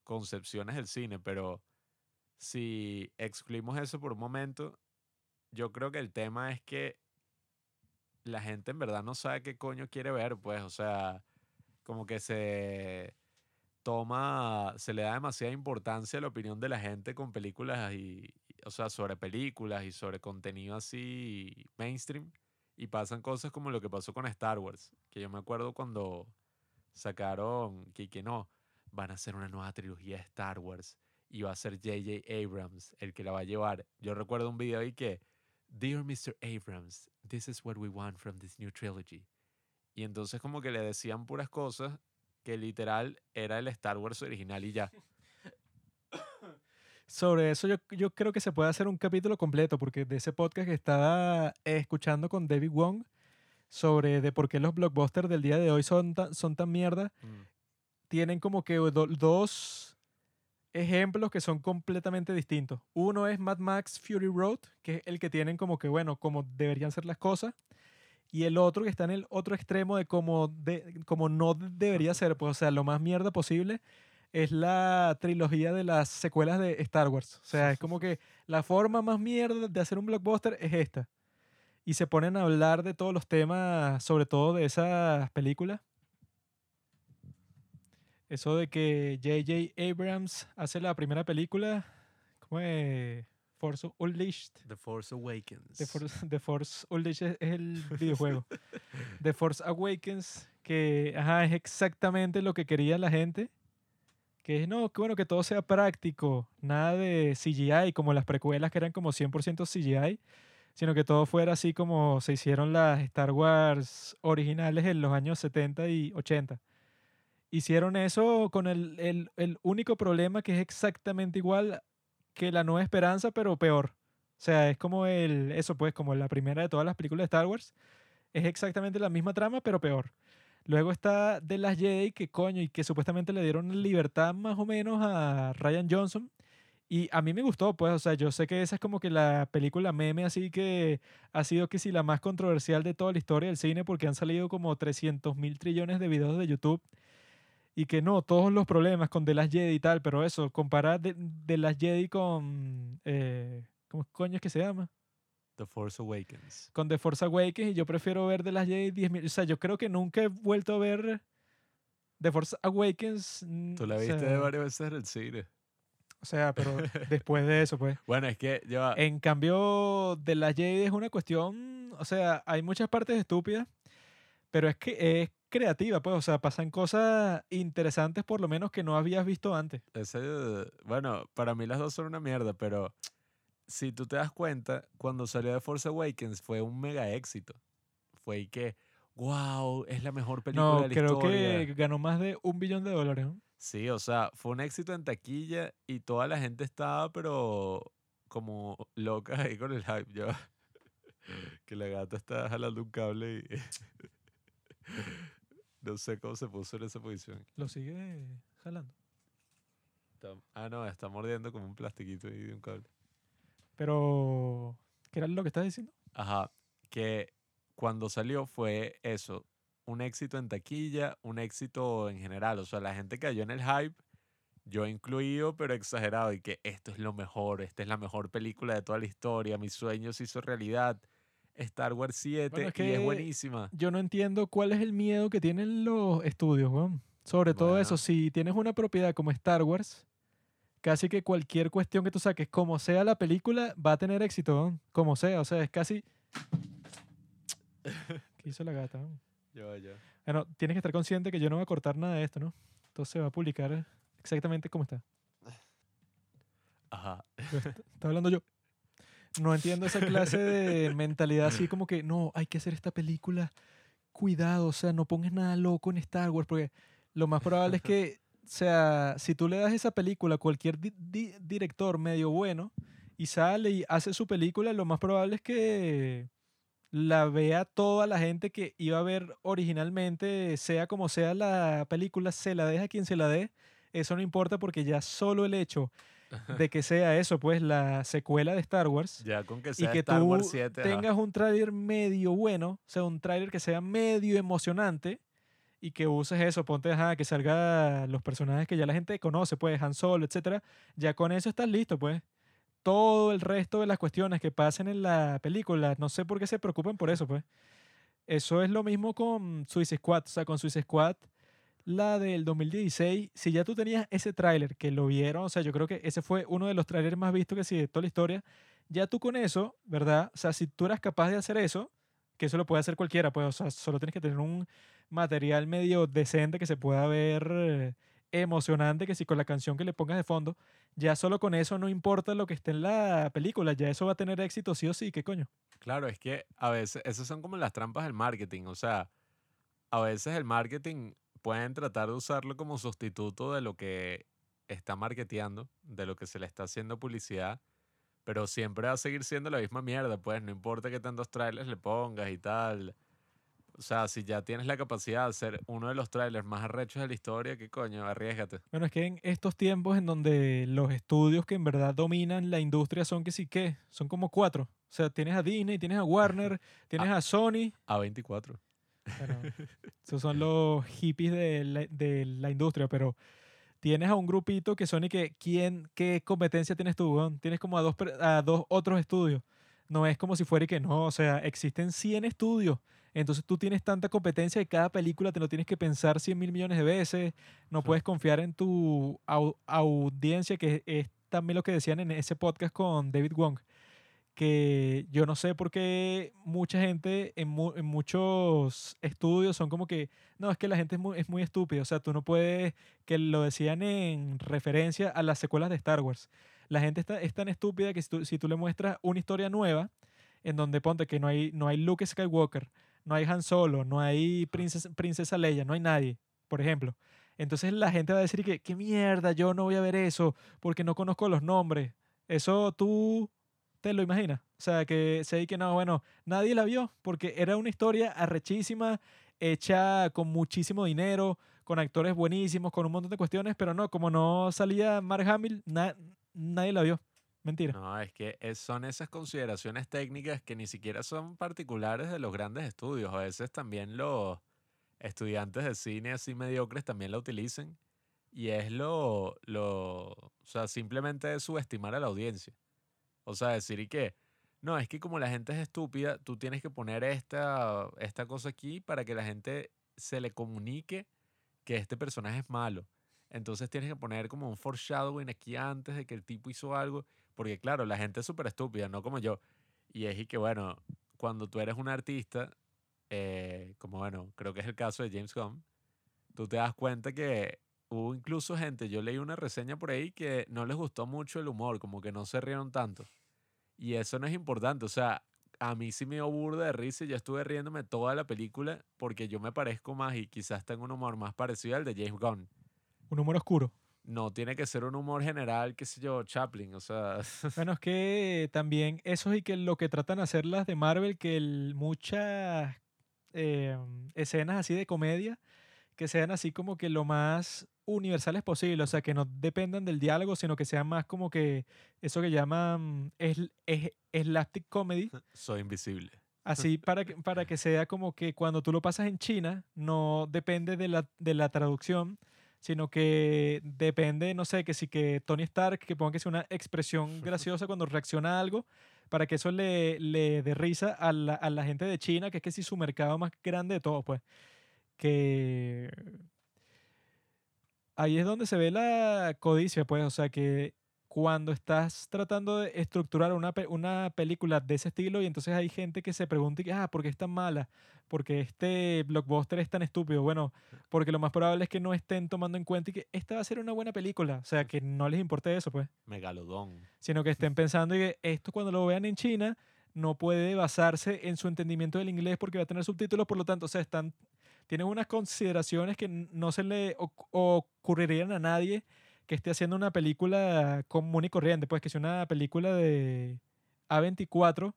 concepciones del cine, pero si excluimos eso por un momento, yo creo que el tema es que la gente en verdad no sabe qué coño quiere ver, pues, o sea, como que se toma, se le da demasiada importancia a la opinión de la gente con películas y, o sea, sobre películas y sobre contenido así mainstream y pasan cosas como lo que pasó con Star Wars, que yo me acuerdo cuando sacaron que, que no, van a hacer una nueva trilogía de Star Wars y va a ser J.J. Abrams el que la va a llevar. Yo recuerdo un video ahí que, Dear Mr. Abrams, this is what we want from this new trilogy. Y entonces como que le decían puras cosas que literal era el Star Wars original y ya.
Sobre eso yo, yo creo que se puede hacer un capítulo completo, porque de ese podcast que estaba escuchando con David Wong, sobre de por qué los blockbusters del día de hoy son tan, son tan mierda,
Mm.
tienen como que do- dos ejemplos que son completamente distintos. Uno es Mad Max Fury Road, que es el que tienen como que, bueno, como deberían ser las cosas. Y el otro que está en el otro extremo de como, de, como no debería ser, pues, o sea, lo más mierda posible, es la trilogía de las secuelas de Star Wars. O sea, es como que la forma más mierda de hacer un blockbuster es esta. Y se ponen a hablar de todos los temas, sobre todo de esas películas. Eso de que J.J. Abrams hace la primera película, ¿cómo es? Force Unleashed.
The Force Awakens.
The Force, The Force Unleashed es el videojuego. The Force Awakens, que ajá, es exactamente lo que quería la gente. Que no, bueno, que todo sea práctico, nada de CGI, como las precuelas que eran como 100% CGI, sino que todo fuera así como se hicieron las Star Wars originales en los años 70 y 80. Hicieron eso con el, el, el único problema que es exactamente igual que la Nueva Esperanza, pero peor. O sea, es como el, eso pues, como la primera de todas las películas de Star Wars. Es exactamente la misma trama, pero peor. Luego está The Last Jedi, que coño, y que supuestamente le dieron libertad más o menos a Ryan Johnson. Y a mí me gustó, pues, o sea, yo sé que esa es como que la película meme, así que ha sido que sí la más controversial de toda la historia del cine, porque han salido como 300 mil trillones de videos de YouTube. Y que no, todos los problemas con The Last Jedi y tal, pero eso, comparar The, The Last Jedi con. Eh, ¿Cómo coño es que se llama?
The Force Awakens.
Con The Force Awakens y yo prefiero ver The Last Jedi 10.000. O sea, yo creo que nunca he vuelto a ver The Force Awakens.
Tú la
o
viste
sea,
varias veces en el cine.
O sea, pero después de eso, pues.
Bueno, es que yo...
En cambio, The Last Jedi es una cuestión. O sea, hay muchas partes estúpidas, pero es que es creativa, pues. O sea, pasan cosas interesantes, por lo menos, que no habías visto antes.
Ese, bueno, para mí las dos son una mierda, pero si tú te das cuenta, cuando salió The Force Awakens fue un mega éxito. Fue y que, wow, es la mejor película
No,
de la
creo
historia.
que ganó más de un billón de dólares. ¿no?
Sí, o sea, fue un éxito en taquilla y toda la gente estaba, pero como loca ahí con el hype. Yo, que la gata está jalando un cable y no sé cómo se puso en esa posición.
Lo sigue jalando.
Ah, no, está mordiendo como un plastiquito ahí de un cable.
Pero, ¿qué era lo que estás diciendo?
Ajá, que cuando salió fue eso, un éxito en taquilla, un éxito en general. O sea, la gente cayó en el hype, yo incluido, pero exagerado, y que esto es lo mejor, esta es la mejor película de toda la historia, mi sueño se hizo realidad. Star Wars 7
es
y es buenísima.
Yo no entiendo cuál es el miedo que tienen los estudios, weón. Sobre todo eso, si tienes una propiedad como Star Wars, casi que cualquier cuestión que tú saques, como sea la película, va a tener éxito. Como sea, o sea, es casi... ¿Qué hizo la gata?
Yo, yo.
Bueno, tienes que estar consciente que yo no voy a cortar nada de esto, ¿no? Entonces se va a publicar exactamente como está.
Ajá.
Está hablando yo. No entiendo esa clase de mentalidad así como que, no, hay que hacer esta película. Cuidado, o sea, no pongas nada loco en Star Wars, porque lo más probable es que, sea, si tú le das esa película a cualquier di- di- director medio bueno y sale y hace su película, lo más probable es que la vea toda la gente que iba a ver originalmente, sea como sea la película, se la deja a quien se la dé. Eso no importa porque ya solo el hecho de que sea eso, pues la secuela de Star Wars,
Ya con que
y que
Star
tú
Wars 7. ajá.
tengas un tráiler medio bueno, o sea, un tráiler que sea medio emocionante y que uses eso, ponte, ajá, que salga los personajes que ya la gente conoce, pues Han Solo, etcétera, ya con eso estás listo, pues. Todo el resto de las cuestiones que pasen en la película, no sé por qué se preocupan por eso, pues. Eso es lo mismo con Suicide Squad, o sea, con Suicide Squad, la del 2016, si ya tú tenías ese tráiler que lo vieron, o sea, yo creo que ese fue uno de los tráilers más vistos que sí de toda la historia, ya tú con eso, ¿verdad? O sea, si tú eras capaz de hacer eso, que eso lo puede hacer cualquiera, pues, o sea, solo tienes que tener un material medio decente que se pueda ver eh, emocionante, que si con la canción que le pongas de fondo, ya solo con eso no importa lo que esté en la película, ya eso va a tener éxito sí o sí, ¿qué coño?
Claro, es que a veces, esas son como las trampas del marketing. O sea, a veces el marketing pueden tratar de usarlo como sustituto de lo que está marketeando, de lo que se le está haciendo publicidad, pero siempre va a seguir siendo la misma mierda, pues no importa qué tantos trailers le pongas y tal. O sea, si ya tienes la capacidad de hacer uno de los trailers más arrechos de la historia, ¿qué coño? Arriesgate.
Bueno, es que en estos tiempos en donde los estudios que en verdad dominan la industria son que sí que, son como cuatro. O sea, tienes a Disney, tienes a Warner, tienes a Sony.
A24.
Bueno, esos son los hippies de la, de la industria, pero tienes a un grupito que son y que, ¿quién, qué competencia tienes tú? Tienes como a dos, a dos otros estudios. No es como si fuera y que no, o sea, existen 100 estudios. Entonces tú tienes tanta competencia que cada película te lo tienes que pensar 100 mil millones de veces. No
Sí.
puedes confiar en tu au- audiencia, que es también lo que decían en ese podcast con David Wong que yo no sé por qué mucha gente en, mu- en muchos estudios son como que, no, es que la gente es muy, es muy estúpida, o sea, tú no puedes, que lo decían en referencia a las secuelas de Star Wars. La gente está, es tan estúpida que si tú, si tú le muestras una historia nueva, en donde ponte que no hay, no hay Luke Skywalker, no hay Han Solo, no hay princesa, princesa Leia, no hay nadie, por ejemplo. Entonces la gente va a decir que, qué mierda, yo no voy a ver eso porque no conozco los nombres. Eso tú te lo imaginas. O sea, que se que no, bueno, nadie la vio porque era una historia arrechísima, hecha con muchísimo dinero, con actores buenísimos, con un montón de cuestiones, pero no, como no salía Mark Hamill, na- nadie la vio. Mentira.
No, es que son esas consideraciones técnicas que ni siquiera son particulares de los grandes estudios. A veces también los estudiantes de cine así mediocres también la utilizan. Y es lo, lo, o sea, simplemente es subestimar a la audiencia. O sea, decir y que, no, es que como la gente es estúpida, tú tienes que poner esta, esta cosa aquí para que la gente se le comunique que este personaje es malo. Entonces tienes que poner como un foreshadowing aquí antes de que el tipo hizo algo. Porque claro, la gente es súper estúpida, no como yo. Y es que, bueno, cuando tú eres un artista, eh, como bueno, creo que es el caso de James Gunn, tú te das cuenta que hubo incluso gente, yo leí una reseña por ahí que no les gustó mucho el humor, como que no se rieron tanto. Y eso no es importante, o sea, a mí sí me dio burda de risa y yo estuve riéndome toda la película porque yo me parezco más y quizás tengo un humor más parecido al de James Gunn.
Un humor oscuro.
No tiene que ser un humor general, qué sé yo, Chaplin, o sea,
Bueno, es que también eso es y que lo que tratan de hacer las de Marvel, que el- muchas eh, escenas así de comedia, que sean así como que lo más universales posible, o sea, que no dependan del diálogo, sino que sean más como que eso que llaman es, es, slapstick comedy,
soy invisible.
Así para que, para que sea como que cuando tú lo pasas en China, no depende de la, de la traducción, sino que depende, no sé, que si que Tony Stark, que ponga que sea una expresión graciosa cuando reacciona a algo, para que eso le, le dé risa a la, a la gente de China, que es que si su mercado más grande de todos, pues. Que ahí es donde se ve la codicia, pues, o sea que cuando estás tratando de estructurar una, una película de ese estilo y entonces hay gente que se pregunta, y que, ah, ¿por qué es tan mala? Porque este blockbuster es tan estúpido. Bueno, porque lo más probable es que no estén tomando en cuenta y que esta va a ser una buena película. O sea, que no les importe eso, pues.
Megalodón.
Sino que estén pensando y que esto cuando lo vean en China no puede basarse en su entendimiento del inglés porque va a tener subtítulos, por lo tanto, o sea, están, tienen unas consideraciones que no se le oc- ocurrirían a nadie que esté haciendo una película común y corriente, pues que si una película de A24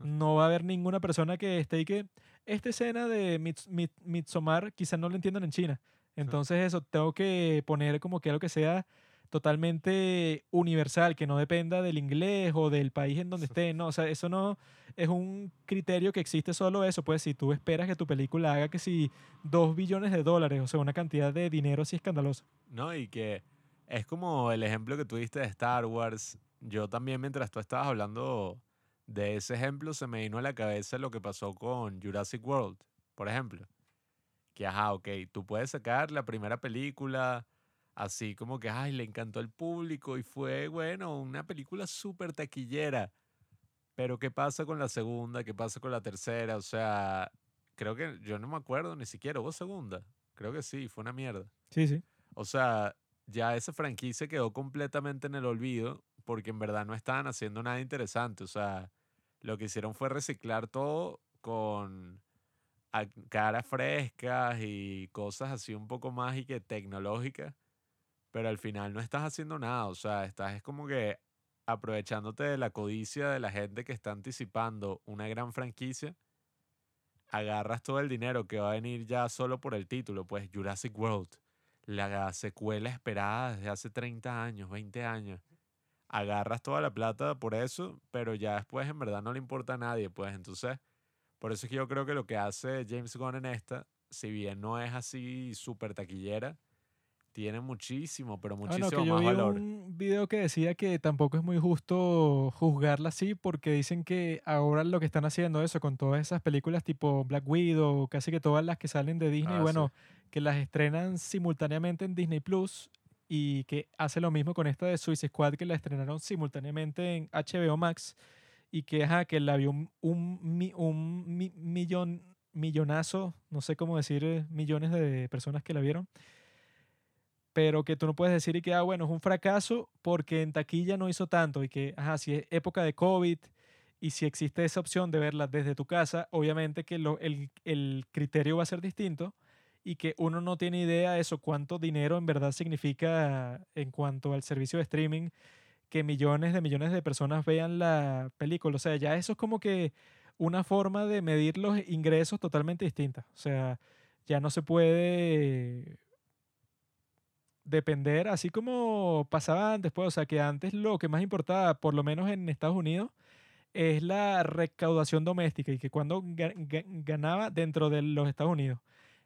no va a haber ninguna persona que esté y que esta escena de Mits- Mit- Midsommar quizás no lo entiendan en China. Entonces eso, tengo que poner como que algo que sea totalmente universal, que no dependa del inglés o del país en donde esté. No, o sea, eso no es un criterio que existe solo eso. Pues si tú esperas que tu película haga que si dos billones de dólares, o sea, una cantidad de dinero así escandalosa.
¿no? Y que es como el ejemplo que tuviste de Star Wars. Yo también, mientras tú estabas hablando de ese ejemplo, se me vino a la cabeza lo que pasó con Jurassic World, por ejemplo. Que, ajá, ok, tú puedes sacar la primera película así como que, ay, le encantó al público y fue, bueno, una película súper taquillera. Pero, ¿qué pasa con la segunda? ¿Qué pasa con la tercera? O sea, creo que yo no me acuerdo ni siquiera, ¿hubo segunda? Creo que sí, fue una mierda.
Sí, sí.
O sea, ya esa franquicia quedó completamente en el olvido porque en verdad no estaban haciendo nada interesante. O sea, lo que hicieron fue reciclar todo con caras frescas y cosas así un poco más y que tecnológicas. Pero al final no estás haciendo nada. O sea, estás es como que aprovechándote de la codicia de la gente que está anticipando una gran franquicia. Agarras todo el dinero que va a venir ya solo por el título, pues Jurassic World la secuela esperada desde hace 30 años, 20 años. Agarras toda la plata por eso, pero ya después en verdad no le importa a nadie, pues entonces, por eso es que yo creo que lo que hace James Gunn en esta, si bien no es así súper taquillera, tiene muchísimo, pero
Bueno,
muchísimo
que yo
más
vi
valor.
un video que decía que tampoco es muy justo juzgarla así porque dicen que ahora lo que están haciendo eso con todas esas películas tipo Black Widow, casi que todas las que salen de Disney,
Ah, sí.
Que las estrenan simultáneamente en Disney Plus y que hace lo mismo con esta de Suicide Squad que la estrenaron simultáneamente en HBO Max y que, ajá, que la vio un, un, un mi- millón, millonazo, no sé cómo decir, eh, millones de personas que la vieron pero que tú no puedes decir y que, ah, bueno, es un fracaso porque en taquilla no hizo tanto y que, ajá, si es época de COVID y si existe esa opción de verla desde tu casa, obviamente que lo- el, el criterio va a ser distinto y que uno no tiene idea de eso, cuánto dinero en verdad significa en cuanto al servicio de streaming que millones de millones de personas vean la película. O sea, ya eso es como que una forma de medir los ingresos totalmente distinta. O sea, ya no se puede depender, así como pasaba antes, pues, o sea, que antes lo que más importaba, por lo menos en Estados Unidos, es la recaudación doméstica y que cuando ga- ga- ganaba dentro de los Estados Unidos.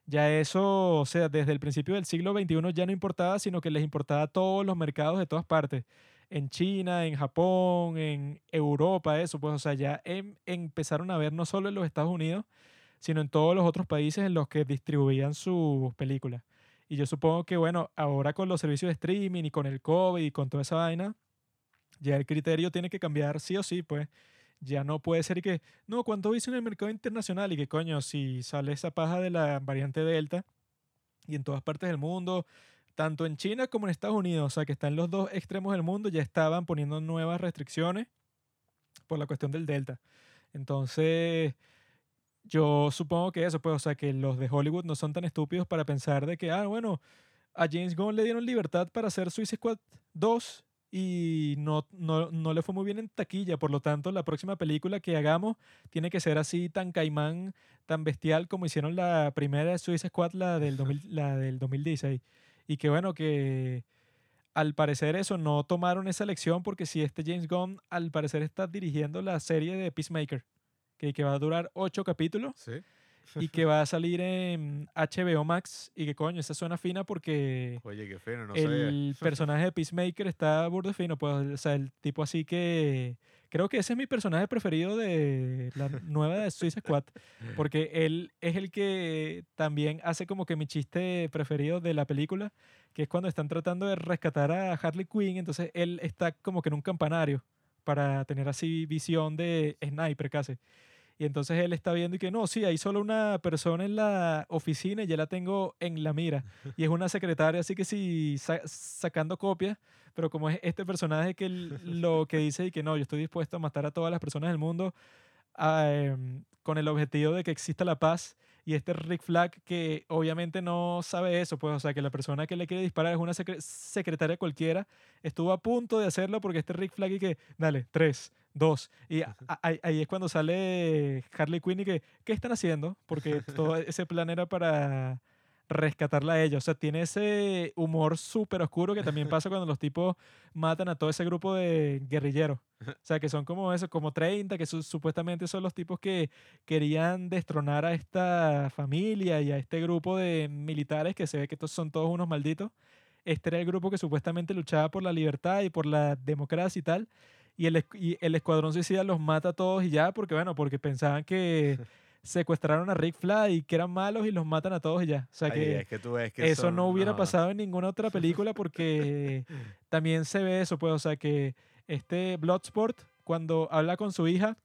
Ya eso, o sea, desde el principio del siglo XXI ya no importaba, sino que les importaba todos los mercados de todas partes. En China, en Japón, en Europa, eso, pues, o sea, ya em- empezaron a ver no solo en los Estados Unidos, sino en todos los otros países en los que distribuían sus películas. Y yo supongo que, bueno, ahora con los servicios de streaming y con el COVID y con toda esa vaina, ya el criterio tiene que cambiar sí o sí, pues. Ya no puede ser que, no, ¿cuánto hizo en el mercado internacional? Y que coño, si sale esa paja de la variante Delta y en todas partes del mundo, tanto en China como en Estados Unidos, o sea, que están los dos extremos del mundo, ya estaban poniendo nuevas restricciones por la cuestión del Delta. Entonces, yo supongo que eso, pues, o sea, que los de Hollywood no son tan estúpidos para pensar de que, ah, bueno, a James Gunn le dieron libertad para hacer Suicide Squad 2 y no, no, no le fue muy bien en taquilla, por lo tanto, la próxima película que hagamos tiene que ser así tan caimán, tan bestial como hicieron la primera de Suicide Squad, la del, 2000 la del 2016. Y que bueno, que al parecer eso no tomaron esa lección porque si este James Gunn al parecer está dirigiendo la serie de Peacemaker que, que va a durar ocho capítulos
Sí.
Y que va a salir en HBO Max y que coño, esa suena fina porque
Oye, qué fino, no sabía.
el personaje de Peacemaker está burde fino, pues, o sea, el tipo así que creo que ese es mi personaje preferido de la nueva de Suicide Squad, porque él es el que también hace como que mi chiste preferido de la película, que es cuando están tratando de rescatar a Harley Quinn, entonces él está como que en un campanario para tener así visión de sniper casi. Y entonces él está viendo y que no, sí, hay solo una persona en la oficina y ya la tengo en la mira. Y es una secretaria, así que sí, sa- sacando copias. Pero como es este personaje que lo que dice y que no, yo estoy dispuesto a matar a todas las personas del mundo em, con el objetivo de que exista la paz. Y este Rick Flag que obviamente no sabe eso, pues, o sea, que la persona que le quiere disparar es una secre- secretaria cualquiera, estuvo a punto de hacerlo porque este Rick Flag y que, dale, tres, dos. Y a- a- ahí, es cuando sale Harley Quinn y que, ¿qué están haciendo? Porque todo ese plan era para rescatarla a ella. O sea, tiene ese humor súper oscuro que también pasa cuando los tipos matan a todo ese grupo de guerrilleros. O sea, que son como eso, como 30, que su- supuestamente son los tipos que querían destronar a esta familia y a este grupo de militares que se ve que estos son todos unos malditos. Este era el grupo que supuestamente luchaba por la libertad y por la democracia y tal. Y el, y el escuadrón suicida los mata a todos y ya, porque bueno, porque pensaban que secuestraron a Rick Flag y que eran malos y los matan a todos y ya. O sea
Ay,
que
es que tú ves que
eso no hubiera
no.
pasado en ninguna otra película porque también se ve eso, pues, o sea que este Bloodsport, cuando habla con su hija,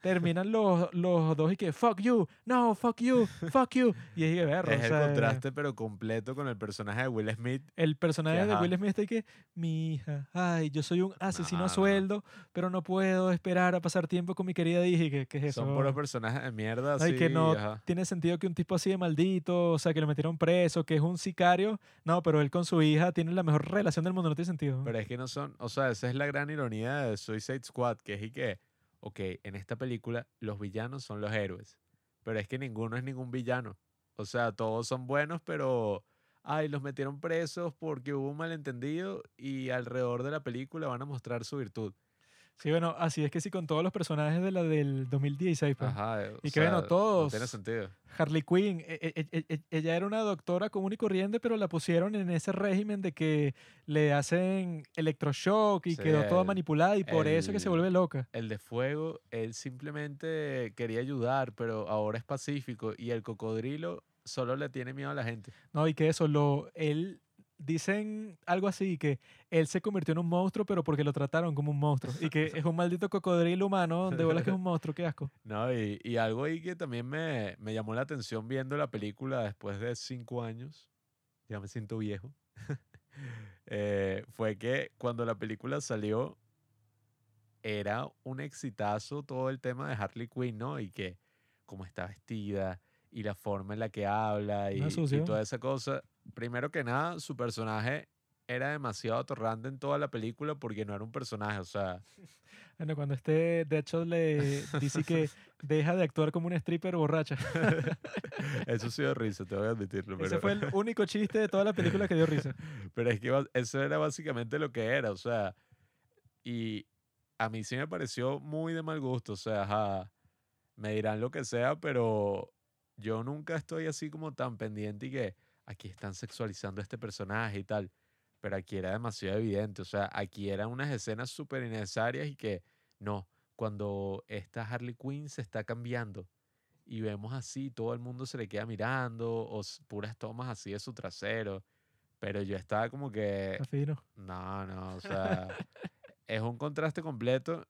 terminan los, los dos y que, fuck you, no, fuck you, fuck you. Y es que, berro,
Es
o
el
sea,
contraste, pero completo con el personaje de Will Smith.
el personaje de. Will Smith está que, mi hija, ay, yo soy un asesino
No,
a sueldo, pero no puedo esperar a pasar tiempo con mi querida hija. Y que, ¿qué es eso?
Son puros personajes de mierda.
No, y que no
ajá.
tiene sentido que un tipo así de maldito, o sea, que lo metieron preso, que es un sicario. No, pero él con su hija tiene la mejor relación del mundo, no tiene sentido.
Pero es que no son, o sea, esa es la gran ironía de Suicide Squad, que es y que, ok, en esta película los villanos son los héroes, pero es que ninguno es ningún villano. O sea, todos son buenos, pero, ay, los metieron presos porque hubo un malentendido y alrededor de la película van a mostrar su virtud.
Sí, bueno, así es que sí, con todos los personajes de la del 2016, pues.
Ajá. eh,
Y que bueno,
sea, No
todos-
tiene sentido.
Harley Quinn, e- e- e- ella era una doctora común y corriente, pero la pusieron en ese régimen de que le hacen electroshock y
Sí,
quedó toda
el-
manipulada y por eso que se
el-
vuelve loca.
El de fuego, él simplemente quería ayudar, pero ahora es pacífico y el cocodrilo solo le tiene miedo a la gente.
No, y que eso, lo, él, dicen algo así, que él se convirtió en un monstruo, pero porque lo trataron como un monstruo. Y que es un maldito cocodrilo humano, de bolas que es un monstruo, qué asco.
No, y, y algo ahí que también me, me llamó la atención viendo la película después de cinco años, ya me siento viejo, eh, fue que cuando la película salió era un exitazo todo el tema de Harley Quinn, ¿no? Y que cómo está vestida y la forma en la que habla y, y toda esa cosa. Primero que nada, su personaje era demasiado atorrante en toda la película porque no era un personaje, o sea,
Bueno, cuando este, de hecho, le dice que deja de actuar como una stripper borracha.
eso sí dio risa, te voy a admitirlo.
Ese
pero-
fue el único chiste de toda la película que dio risa.
Pero es que eso era básicamente lo que era, o sea, y a mí sí me pareció muy de mal gusto, o sea, ajá, me dirán lo que sea, pero yo nunca estoy así como tan pendiente y que aquí están sexualizando a este personaje y tal, pero aquí era demasiado evidente, o sea, aquí eran unas escenas súper innecesarias y que no, cuando esta Harley Quinn se está cambiando y vemos así, todo el mundo se le queda mirando, o puras tomas así de su trasero. Pero yo estaba como que,
Está fino.
no, no, o sea, es un contraste completo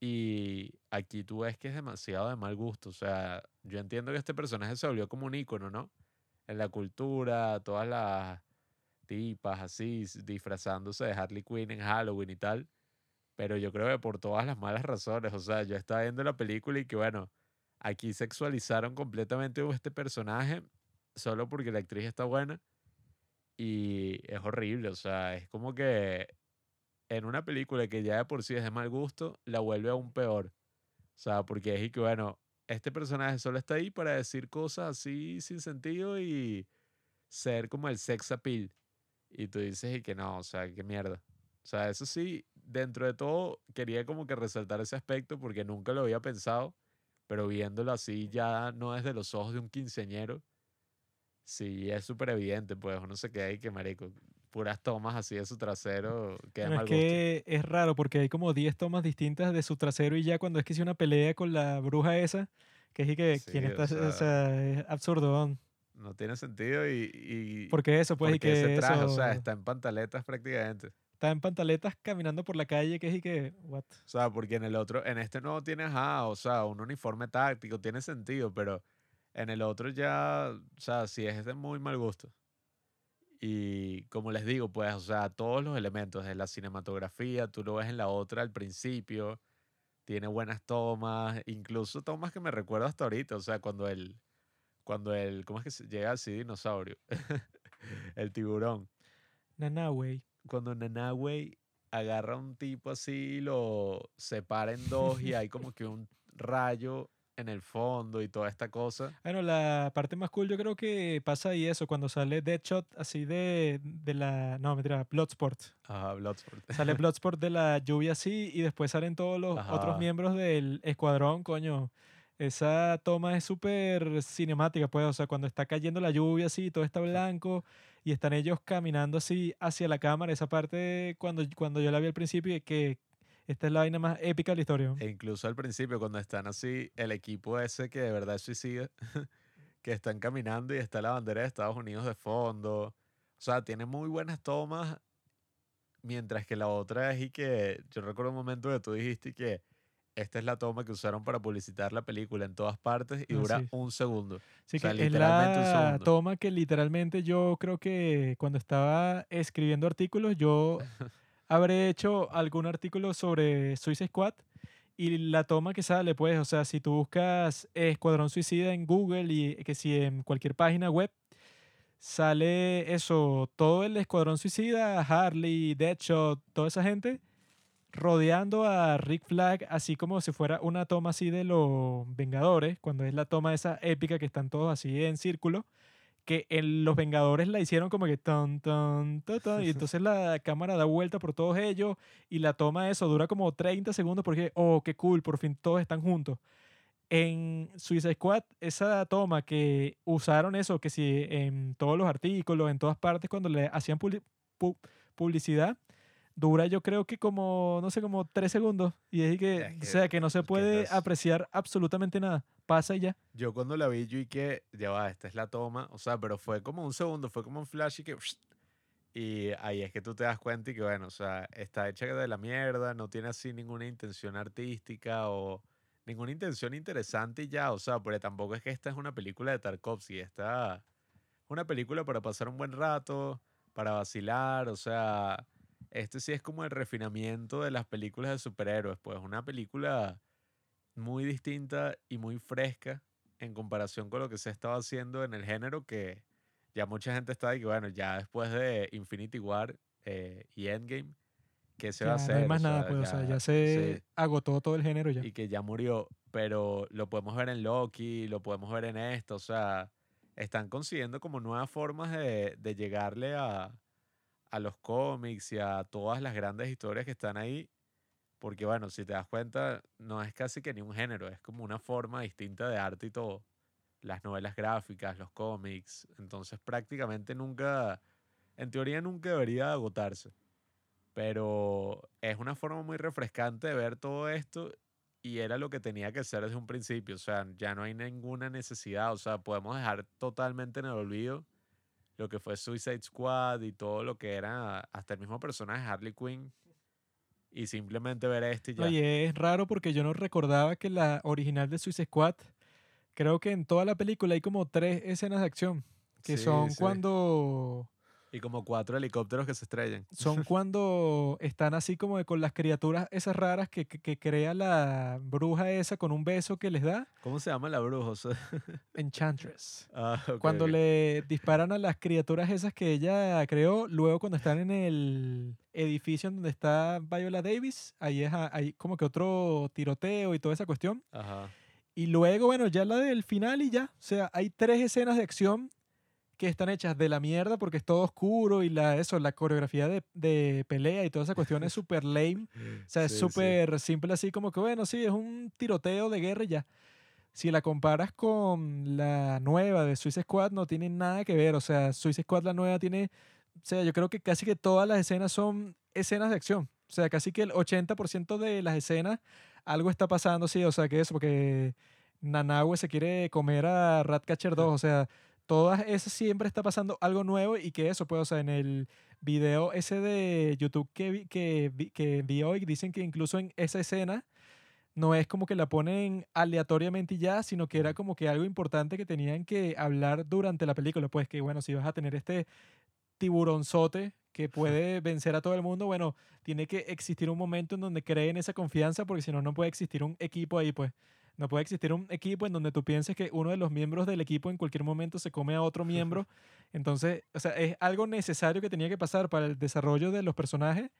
y aquí tú ves que es demasiado de mal gusto. O sea, yo entiendo que este personaje se volvió como un ícono, ¿no? En la cultura, todas las tipas así, disfrazándose de Harley Quinn en Halloween y tal. Pero yo creo que por todas las malas razones. O sea, yo estaba viendo la película y que, bueno, aquí sexualizaron completamente este personaje solo porque la actriz está buena. Y es horrible, o sea, es como que en una película que ya de por sí es de mal gusto, la vuelve aún peor. O sea, porque es y que, bueno, este personaje solo está ahí para decir cosas así sin sentido y ser como el sex appeal. Y tú dices y que no, o sea, qué mierda. O sea, eso sí, dentro de todo, quería como que resaltar ese aspecto porque nunca lo había pensado pero viéndolo así ya no desde los ojos de un quinceañero, sí es súper evidente, pues uno se queda ahí que marico, puras tomas así de su trasero, que mal
es
gusto.
que es raro porque hay como 10 tomas distintas de su trasero y ya cuando es que hice una pelea con la bruja esa, que es y que
Sí,
quién
o
está, o
sea,
sea, es absurdo, ¿no?
No tiene sentido y, y
porque eso, pues, y
porque
que
ese traje, o sea,
eso,
está en pantaletas prácticamente.
está en pantaletas caminando por la calle, que es y que, what?
O sea, porque en el otro, en este no tienes, ah, o sea, un uniforme táctico, tiene sentido, pero en el otro ya, o sea, sí es de muy mal gusto. Y como les digo, pues, o sea, todos los elementos de la cinematografía, tú lo ves en la otra al principio, tiene buenas tomas, incluso tomas que me recuerdo hasta ahorita, o sea, cuando el, cuando el, ¿cómo es que se llega así dinosaurio? el tiburón.
Nana, güey.
Cuando Nanahue agarra a un tipo así lo separa en dos y hay como que un rayo en el fondo y toda esta cosa.
Bueno, la parte más cool yo creo que pasa ahí eso, cuando sale Deadshot así de, de la... No, mentira, Bloodsport.
Ajá, Bloodsport.
Sale Bloodsport de la lluvia así y después salen todos los otros miembros del escuadrón, coño. Esa toma es súper cinemática, pues, o sea, cuando está cayendo la lluvia así, todo está blanco y están ellos caminando así hacia la cámara, esa parte cuando, cuando yo la vi al principio que esta es la vaina más épica de la historia.
E incluso al principio, cuando están así, el equipo ese que de verdad es suicida, que están caminando y está la bandera de Estados Unidos de fondo. O sea, tiene muy buenas tomas, mientras que la otra es y que yo recuerdo un momento que tú dijiste que esta es la toma que usaron para publicitar la película en todas partes y dura
sí.
un segundo.
Sí,
O sea,
que es
literalmente un
la toma que literalmente yo creo que cuando estaba escribiendo artículos, yo habré hecho algún artículo sobre Suicide Squad y la toma que sale, pues, o sea, si tú buscas Escuadrón Suicida en Google y que si en cualquier página web, sale eso, todo el Escuadrón Suicida, Harley, Deadshot, toda esa gente rodeando a Rick Flag, así como si fuera una toma así de los Vengadores, cuando es la toma esa épica que están todos así en círculo, que en los Vengadores la hicieron como que ton, ton, ton, ton, y entonces la cámara da vuelta por todos ellos y la toma eso dura como 30 segundos porque, oh, qué cool, por fin todos están juntos. En Suicide Squad, esa toma que usaron eso, que si en todos los artículos, en todas partes, cuando le hacían publi- pu- publicidad, dura yo creo que como, no sé, como tres segundos. Y es que,
Es
o
que-
sea, que no se puede apreciar absolutamente nada. Pasa y ya.
Yo cuando la vi, yo y que, ya va, esta es la toma, o sea, pero fue como un segundo, fue como un flash y que... Y ahí es que tú te das cuenta y que, bueno, o sea, está hecha de la mierda, no tiene así ninguna intención artística o ninguna intención interesante y ya, o sea, porque tampoco es que esta es una película de Tarkovsky, esta es una película para pasar un buen rato, para vacilar, o sea, este sí es como el refinamiento de las películas de superhéroes, pues una película muy distinta y muy fresca en comparación con lo que se estaba haciendo en el género que ya mucha gente está de que bueno, ya después de Infinity War eh, y Endgame, ¿qué se va a
Ya
hacer?
no hay
O
más nada,
sea,
pues, o sea, ya
sí,
se agotó todo el género ya.
y que ya murió, pero lo podemos ver en Loki, lo podemos ver en esto, o sea, están consiguiendo como nuevas formas de, de llegarle a, a los cómics y a todas las grandes historias que están ahí, porque bueno, si te das cuenta, no es casi que ni un género, es como una forma distinta de arte y todo. Las novelas gráficas, los cómics, entonces prácticamente nunca, en teoría nunca debería agotarse pero es una forma muy refrescante de ver todo esto y era lo que tenía que ser desde un principio, o sea, ya no hay ninguna necesidad, o sea, podemos dejar totalmente en el olvido lo que fue Suicide Squad y todo lo que era hasta el mismo personaje Harley Quinn y simplemente ver este y ya.
Oye, es raro porque yo no recordaba que la original de Suicide Squad, creo que en toda la película hay como tres escenas de acción, que
Sí,
son
sí.
cuando
Y como cuatro helicópteros que se estrellan.
son cuando están así como de con las criaturas esas raras que, que, que crea la bruja esa con un beso que les da,
¿Cómo se llama la bruja? O sea,
Enchantress.
ah, ok,
Cuando le disparan a las criaturas esas que ella creó, luego cuando están en el edificio donde está Viola Davis, ahí es a- hay como que otro tiroteo y toda esa cuestión.
Ajá.
Y luego, bueno, ya la del final y ya. O sea, hay tres escenas de acción que están hechas de la mierda porque es todo oscuro y la, eso, la coreografía de, de pelea y toda esa cuestión es súper lame. O sea, es
Sí, sí.
súper simple así como que, bueno, sí, es un tiroteo de guerra y ya. si la comparas con la nueva de Suicide Squad, no tiene nada que ver. O sea, Suicide Squad, la nueva, tiene. O sea, yo creo que casi que todas las escenas son escenas de acción. O sea, casi que el 80% de las escenas algo está pasando, sí. O sea, que eso, porque Nanahue se quiere comer a Ratcatcher 2. O sea, todas esas siempre está pasando algo nuevo y que eso, pues, o sea, en el video ese de YouTube que vi, que vi, que vi hoy, dicen que incluso en esa escena no es como que la ponen aleatoriamente ya, sino que era como que algo importante que tenían que hablar durante la película. Pues que, bueno, si vas a tener este tiburonzote que puede vencer a todo el mundo, bueno, tiene que existir un momento en donde creen esa confianza, porque si no, no puede existir un equipo ahí, pues. No puede existir un equipo en donde tú pienses que uno de los miembros del equipo en cualquier momento se come a otro miembro. Entonces, o sea, es algo necesario que tenía que pasar para el desarrollo de los personajes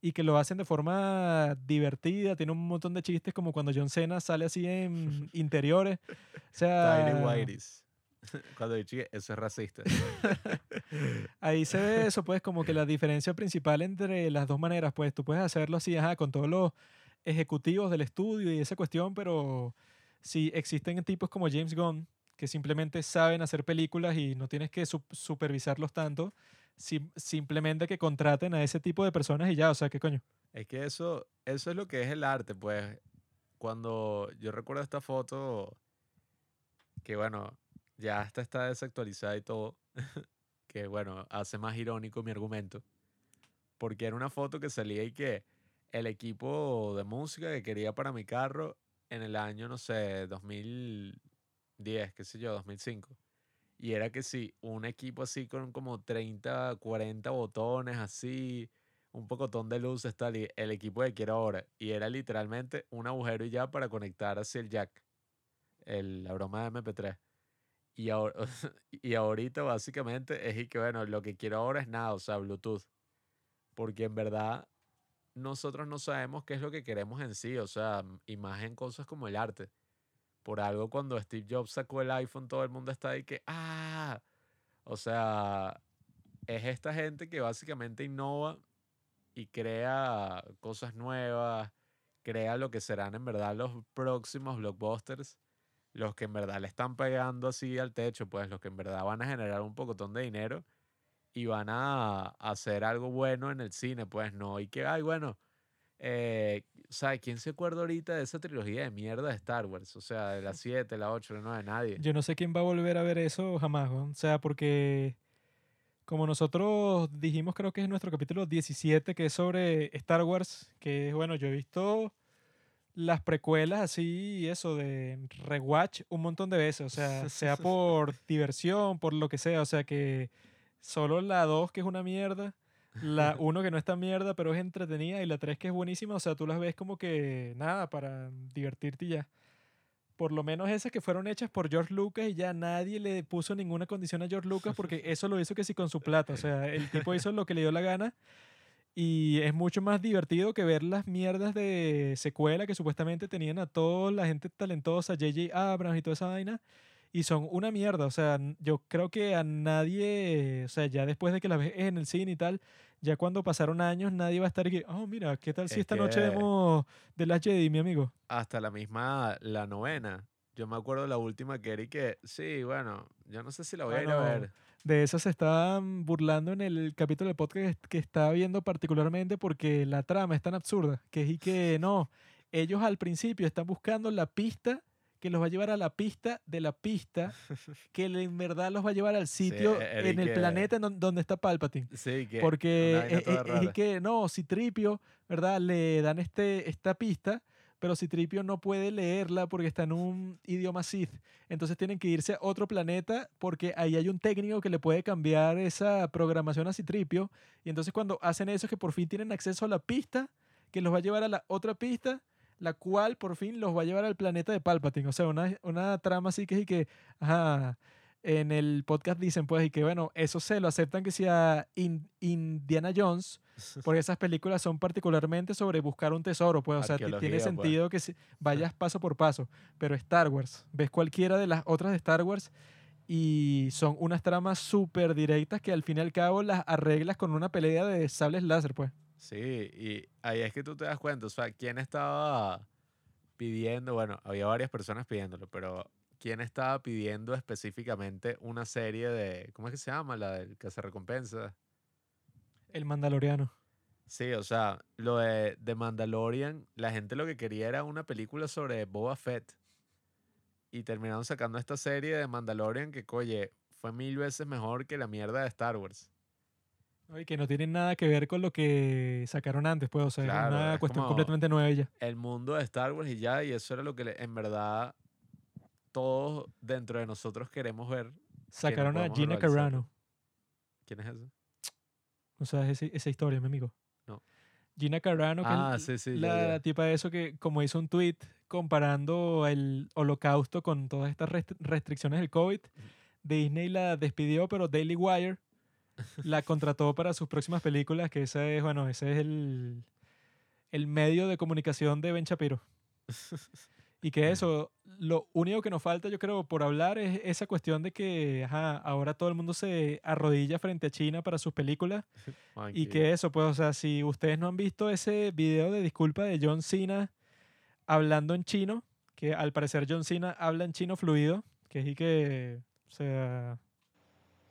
y que lo hacen de forma divertida. Tiene un montón de chistes como cuando John Cena sale así en interiores. O sea.
Cuando dije eso es racista.
ahí se ve eso, pues, como que la diferencia principal entre las dos maneras, pues, tú puedes hacerlo así, ajá, con todos los ejecutivos del estudio y esa cuestión, pero si existen tipos como James Gunn que simplemente saben hacer películas y no tienes que sup- supervisarlos tanto, sim- simplemente que contraten a ese tipo de personas y ya, o sea, ¿qué coño?
Es que eso, eso es lo que es el arte, pues. Cuando yo recuerdo esta foto, que bueno, ya hasta está desactualizada y todo, que bueno, hace más irónico mi argumento, porque era una foto que salía y que el equipo de música que quería para mi carro en el año, no sé, 2010, qué sé yo, 2005. Y era que sí, un equipo así con como 30, 40 botones así, un pocotón de luces, tal, y el equipo que quiero ahora. Y era literalmente un agujero y ya para conectar hacia el jack, el, la broma de MP3. Y, ahora, y ahorita básicamente es y que, bueno, lo que quiero ahora es nada, o sea, Bluetooth. Porque en verdad nosotros no sabemos qué es lo que queremos en sí, o sea, m- imagen, cosas como el arte. Por algo cuando Steve Jobs sacó el iPhone, todo el mundo está ahí que, ah, o sea, es esta gente que básicamente innova y crea cosas nuevas, crea lo que serán en verdad los próximos blockbusters, los que en verdad le están pegando así al techo, pues los que en verdad van a generar un pocotón de dinero y van a hacer algo bueno en el cine, pues no, y que, ay, bueno, eh, sea, ¿quién se acuerda ahorita de esa trilogía de mierda de Star Wars? O sea, de la 7, la 8, la 9, nadie.
Yo no sé quién va a volver a ver eso jamás, weón. O sea, porque como nosotros dijimos, creo que es nuestro capítulo 17, que es sobre Star Wars, que es, bueno, yo he visto las precuelas así y eso de rewatch un montón de veces, o sea, sea por diversión, por lo que sea, o sea que solo la 2 que es una mierda, la 1 que no es tan mierda pero es entretenida y la 3 que es buenísima, o sea, tú las ves como que nada, para divertirte y ya. Por lo menos esas que fueron hechas por George Lucas y ya nadie le puso ninguna condición a George Lucas porque eso lo hizo que sí con su plata, o sea, el tipo hizo lo que le dio la gana y es mucho más divertido que ver las mierdas de secuela que supuestamente tenían a toda la gente talentosa, J.J. Abrams y toda esa vaina. Y son una mierda. O sea, yo creo que a nadie, o sea, ya después de que la ves en el cine y tal, ya cuando pasaron años, nadie va a estar aquí, oh, mira, ¿qué tal si
Es
esta noche vemos The Last Jedi, mi amigo?
hasta la misma, la novena. Yo me acuerdo la última que era y que, sí, bueno, yo no sé si la voy a ir a ver.
De eso se estaban burlando en el capítulo del podcast que estaba viendo particularmente porque la trama es tan absurda, que es y que no, ellos al principio están buscando la pista que los va a llevar a la pista de la pista que en verdad los va a llevar al sitio
y
en el
que-
planeta en donde está Palpatine.
Sí, que
Porque es, es- es que no, Citripio, ¿verdad? Le dan este, esta pista, pero Citripio no puede leerla porque está en un idioma Sith. Entonces tienen que irse a otro planeta porque ahí hay un técnico que le puede cambiar esa programación a Citripio. Y entonces cuando hacen eso es que por fin tienen acceso a la pista que los va a llevar a la otra pista, la cual por fin los va a llevar al planeta de Palpatine. O sea, una, una trama así que es y que, ajá, en el podcast dicen pues y que bueno, eso se lo aceptan que sea In- Indiana Jones, porque esas películas son particularmente sobre buscar un tesoro, pues, o sea, ti- tiene
pues.
sentido que si- vayas paso por paso, pero Star Wars, ves cualquiera de las otras de Star Wars y son unas tramas súper directas que al fin y al cabo las arreglas con una pelea de sables láser, pues.
Sí, y ahí es que tú te das cuenta, o sea, quién estaba pidiendo, bueno, había varias personas pidiéndolo, pero ¿quién estaba pidiendo específicamente una serie de, ¿cómo es que se llama? La del que se recompensa.
El Mandaloriano.
Sí, o sea, lo de, de Mandalorian, la gente lo que quería era una película sobre Boba Fett. Y terminaron sacando esta serie de Mandalorian que, oye, fue mil veces mejor que la mierda de Star Wars.
¿No? Y que no tienen nada que ver con lo que sacaron antes, pues, o sea,
Claro,
una
es
cuestión completamente nueva ya.
El mundo de Star Wars y ya, y eso era lo que le- en verdad todos dentro de nosotros queremos ver.
Sacaron a Gina
realizar.
Carano.
¿Quién es ese?
O sea, ese- esa historia, mi amigo.
No.
Gina Carano, que es
Ah,
l-
sí, sí,
la
ya.
tipa de eso que, como hizo un tweet comparando el holocausto con todas estas rest- restricciones del COVID, Disney la despidió, pero Daily Wire la contrató para sus próximas películas, que ese es, bueno, ese es el, el medio de comunicación de Ben Shapiro. Y que eso, lo único que nos falta, yo creo, por hablar es esa cuestión de que ajá, ahora todo el mundo se arrodilla frente a China para sus películas. Y que eso, pues, o sea, si ustedes no han visto ese video de disculpa de John Cena hablando en chino, que al parecer John Cena habla en chino fluido, que es y que, o sea,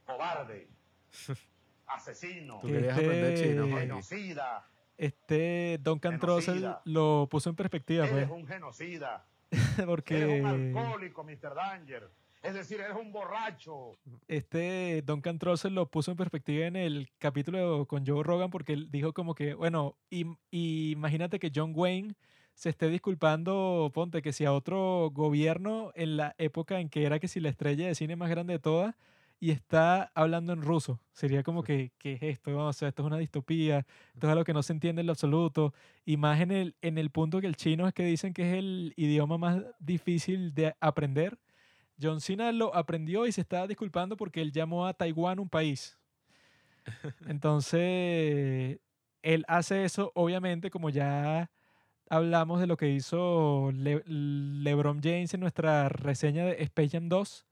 cobarde, asesino,
Tú
que
querías aprender chino,
este-
genocida,
este Duncan Trussell lo puso en perspectiva,
eres
pues,
un genocida,
porque
eres un alcohólico, Mr. Danger, es decir, eres un borracho.
este Duncan Trussell lo puso en perspectiva en el capítulo con Joe Rogan porque él dijo como que, bueno, im- imagínate que John Wayne se esté disculpando, ponte que si a otro gobierno en la época en que era que si la estrella de cine más grande de todas y está hablando en ruso, sería como que, ¿qué es esto? O sea, esto es una distopía, esto es algo que no se entiende en lo absoluto, y más en el, en el punto que el chino es que dicen que es el idioma más difícil de aprender. John Cena lo aprendió y se estaba disculpando porque él llamó a Taiwán un país. Entonces, él hace eso, obviamente, como ya hablamos de lo que hizo Le- LeBron James en nuestra reseña de Space Jam 2.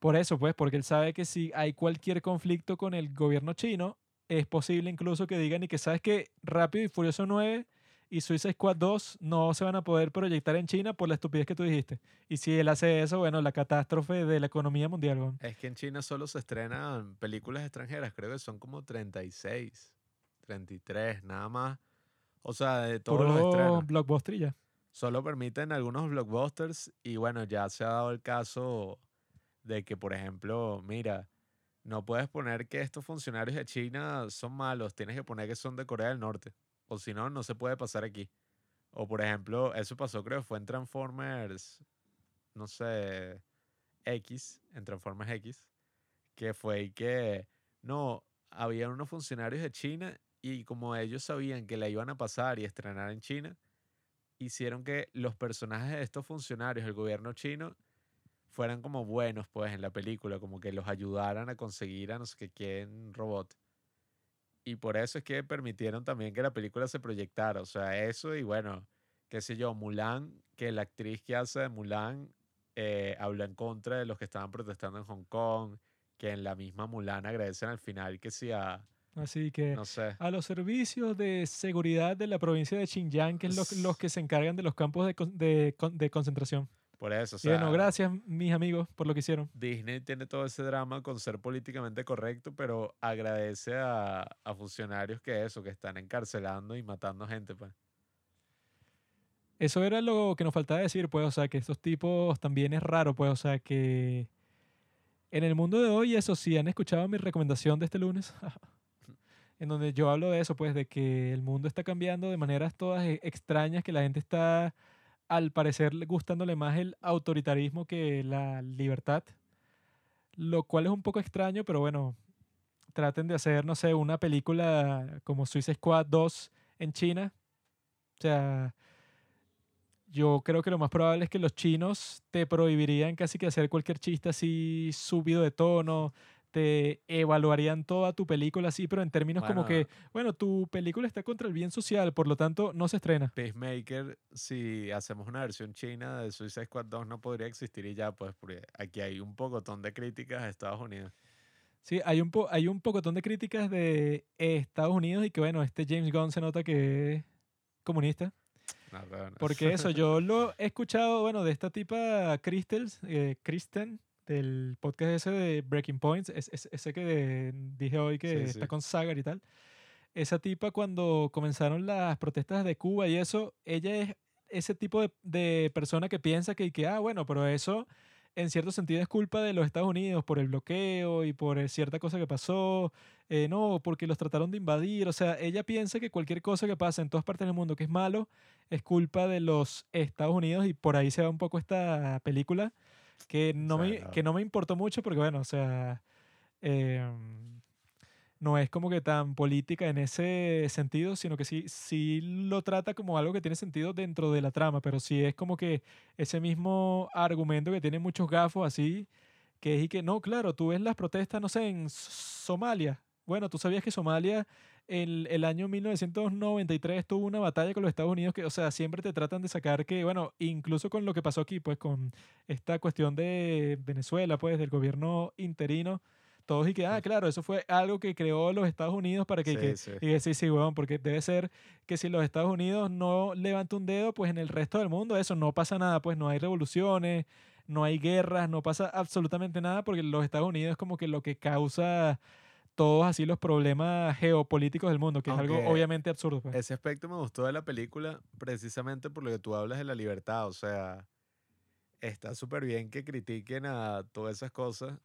Por eso, pues, porque él sabe que si hay cualquier conflicto con el gobierno chino, es posible incluso que digan y que sabes que Rápido y Furioso 9 y Suicide Squad 2 no se van a poder proyectar en China por la estupidez que tú dijiste. Y si él hace eso, bueno, la catástrofe de la economía mundial. weón.
Es que en China solo se estrenan películas extranjeras, creo que son como 36, 33, nada más. O sea, de todos los
Puro
estrenos.
blockbuster y ya.
Solo permiten algunos blockbusters y bueno, ya se ha dado el caso de que, por ejemplo, mira, no puedes poner que estos funcionarios de China son malos, tienes que poner que son de Corea del Norte, o si no, no se puede pasar aquí. O por ejemplo, eso pasó creo fue en Transformers, no sé, X, en Transformers X, que fue que, no, habían unos funcionarios de China y como ellos sabían que la iban a pasar y estrenar en China, hicieron que los personajes de estos funcionarios del gobierno chino fueran como buenos, pues, en la película, como que los ayudaran a conseguir a no sé qué quién robot. Y por eso es que permitieron también que la película se proyectara. O sea, eso y bueno, qué sé yo, Mulan, que la actriz que hace de Mulan eh, habló en contra de los que estaban protestando en Hong Kong, que en la misma Mulan agradecen al final que sí a,
Así que
no sé,
a los servicios de seguridad de la provincia de Xinjiang, que es lo- los que se encargan de los campos de, con- de con- de concentración.
Por eso. O
Y bueno,
sea,
gracias, mis amigos, por lo que hicieron.
Disney tiene todo ese drama con ser políticamente correcto, pero agradece a, a funcionarios que eso, que están encarcelando y matando gente, pues.
Eso era lo que nos faltaba decir, pues, o sea, que estos tipos también es raro, pues, o sea, que en el mundo de hoy, eso sí, han escuchado mi recomendación de este lunes, en donde yo hablo de eso, pues, de que el mundo está cambiando de maneras todas e- extrañas, que la gente está, al parecer, le- gustándole más el autoritarismo que la libertad, lo cual es un poco extraño, pero bueno, traten de hacer, no sé, una película como Suicide Squad 2 en China. O sea, yo creo que lo más probable es que los chinos te prohibirían casi que hacer cualquier chiste así subido de tono, te evaluarían toda tu película así, pero en términos como que, bueno, tu película está contra el bien social, por lo tanto no se estrena.
Peacemaker, si hacemos una versión china de Suicide Squad 2, no podría existir y ya, pues, porque aquí hay un pocotón de críticas a Estados Unidos.
Sí, hay un, po- hay un pocotón de críticas de Estados Unidos y que, bueno, este James Gunn se nota que es comunista.
No.
Porque eso, yo lo he escuchado, bueno, de esta tipa Crystals, eh, Kristen, del podcast ese de Breaking Points, es- es- ese que dije hoy que
Sí,
está
sí.
con Sagar y tal. Esa tipa cuando comenzaron las protestas de Cuba y eso, ella es ese tipo de, de persona que piensa que, que, ah, bueno, pero eso en cierto sentido es culpa de los Estados Unidos por el bloqueo y por eh, cierta cosa que pasó, eh, no, porque los trataron de invadir, o sea, ella piensa que cualquier cosa que pasa en todas partes del mundo que es malo es culpa de los Estados Unidos y por ahí se va un poco esta película que no, me,
sea,
que no me importó mucho porque, bueno, o sea, em, no es como que tan política en ese sentido, sino que sí, sí lo trata como algo que tiene sentido dentro de la trama, pero sí es como que ese mismo argumento que tiene muchos gafos así, que es y que, no, claro, tú ves las protestas, no sé, en Somalia. Bueno, tú sabías que Somalia en el año 1993 tuvo una batalla con los Estados Unidos que, o sea, siempre te tratan de sacar que, bueno, incluso con lo que pasó aquí, pues con esta cuestión de Venezuela, pues del gobierno interino, todos y que, ah, claro, eso fue algo que creó los Estados Unidos para que,
Sí,
que-
sí.
y sí, sí, weón, porque debe ser que si los Estados Unidos no levantan un dedo, pues en el resto del mundo eso no pasa nada, pues no hay revoluciones, no hay guerras, no pasa absolutamente nada, porque los Estados Unidos es como que lo que causa todos así los problemas geopolíticos del mundo, que es algo
Aunque
obviamente absurdo. pues.
Ese aspecto me gustó de la película precisamente por lo que tú hablas de la libertad. O sea, está súper bien que critiquen a todas esas cosas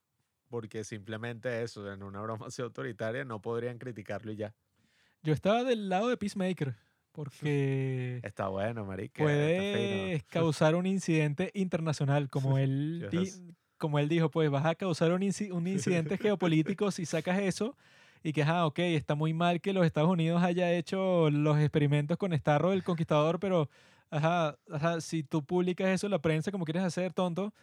porque simplemente eso, en una broma así autoritaria, no podrían criticarlo y ya.
Yo estaba del lado de Peacemaker, porque
Está bueno, marica.
puede causar un incidente internacional, como él. Como él dijo, pues vas a causar un, inci- un incidente geopolítico si sacas eso y que, ah, ok, está muy mal que los Estados Unidos haya hecho los experimentos con Starro el Conquistador, pero, ajá, ajá, si tú publicas eso en la prensa como quieres hacer, tonto,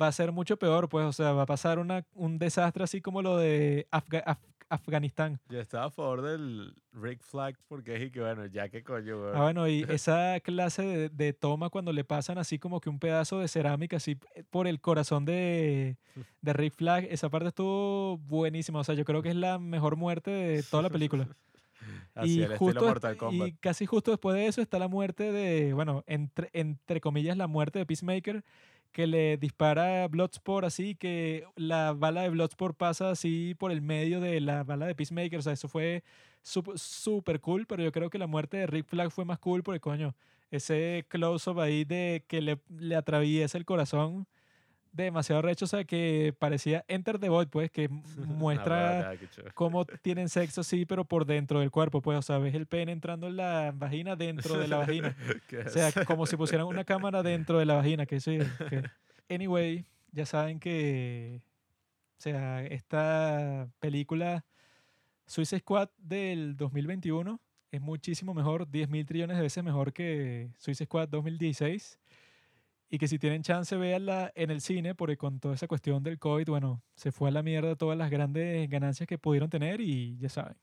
va a ser mucho peor, pues, o sea, va a pasar un desastre así como lo de Afga- Af- Afganistán.
Yo estaba a favor del Rick Flag porque y que bueno, ya que coño.
Ah, bueno, y esa clase de, de toma cuando le pasan así como que un pedazo de cerámica así p- por el corazón de, de Rick Flag, esa parte estuvo buenísima. O sea, yo creo que es la mejor muerte de toda la película.
Así
y,
el
justo
Mortal Kombat.
y casi justo después de eso está la muerte de, bueno, entre, entre comillas, la muerte de Peacemaker, que le dispara Bloodsport así, que la bala de Bloodsport pasa así por el medio de la bala de Peacemaker. O sea, eso fue súper cool, pero yo creo que la muerte de Rick Flag fue más cool porque, coño, ese close-up ahí de que le, le atraviesa el corazón demasiado recho, o sea, que parecía Enter the Void, pues, que muestra cómo tienen sexo, sí, pero por dentro del cuerpo, pues, o sea, ves el pene entrando en la vagina dentro de la vagina. O sea, como si pusieran una cámara dentro de la vagina, que sí. que- Anyway, ya saben que, o sea, esta película Suicide Squad del 2021 es muchísimo mejor, 10 mil trillones de veces mejor que Suicide Squad 2016. Y que si tienen chance, véanla en el cine, porque con toda esa cuestión del COVID, bueno, se fue a la mierda todas las grandes ganancias que pudieron tener y ya saben,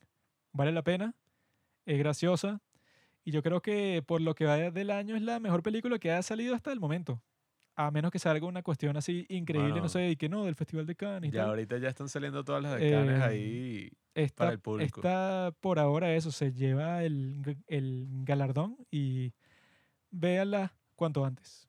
vale la pena, es graciosa. Y yo creo que por lo que va del año es la mejor película que ha salido hasta el momento. A menos que salga una cuestión así increíble,
Bueno.
no sé, y que no, del Festival de Cannes y
Ya
tal.
ahorita ya están saliendo todas las de Cannes
Eh,
ahí.
Esta,
el público.
esta, por ahora eso, se lleva el, el galardón y véanla cuanto antes.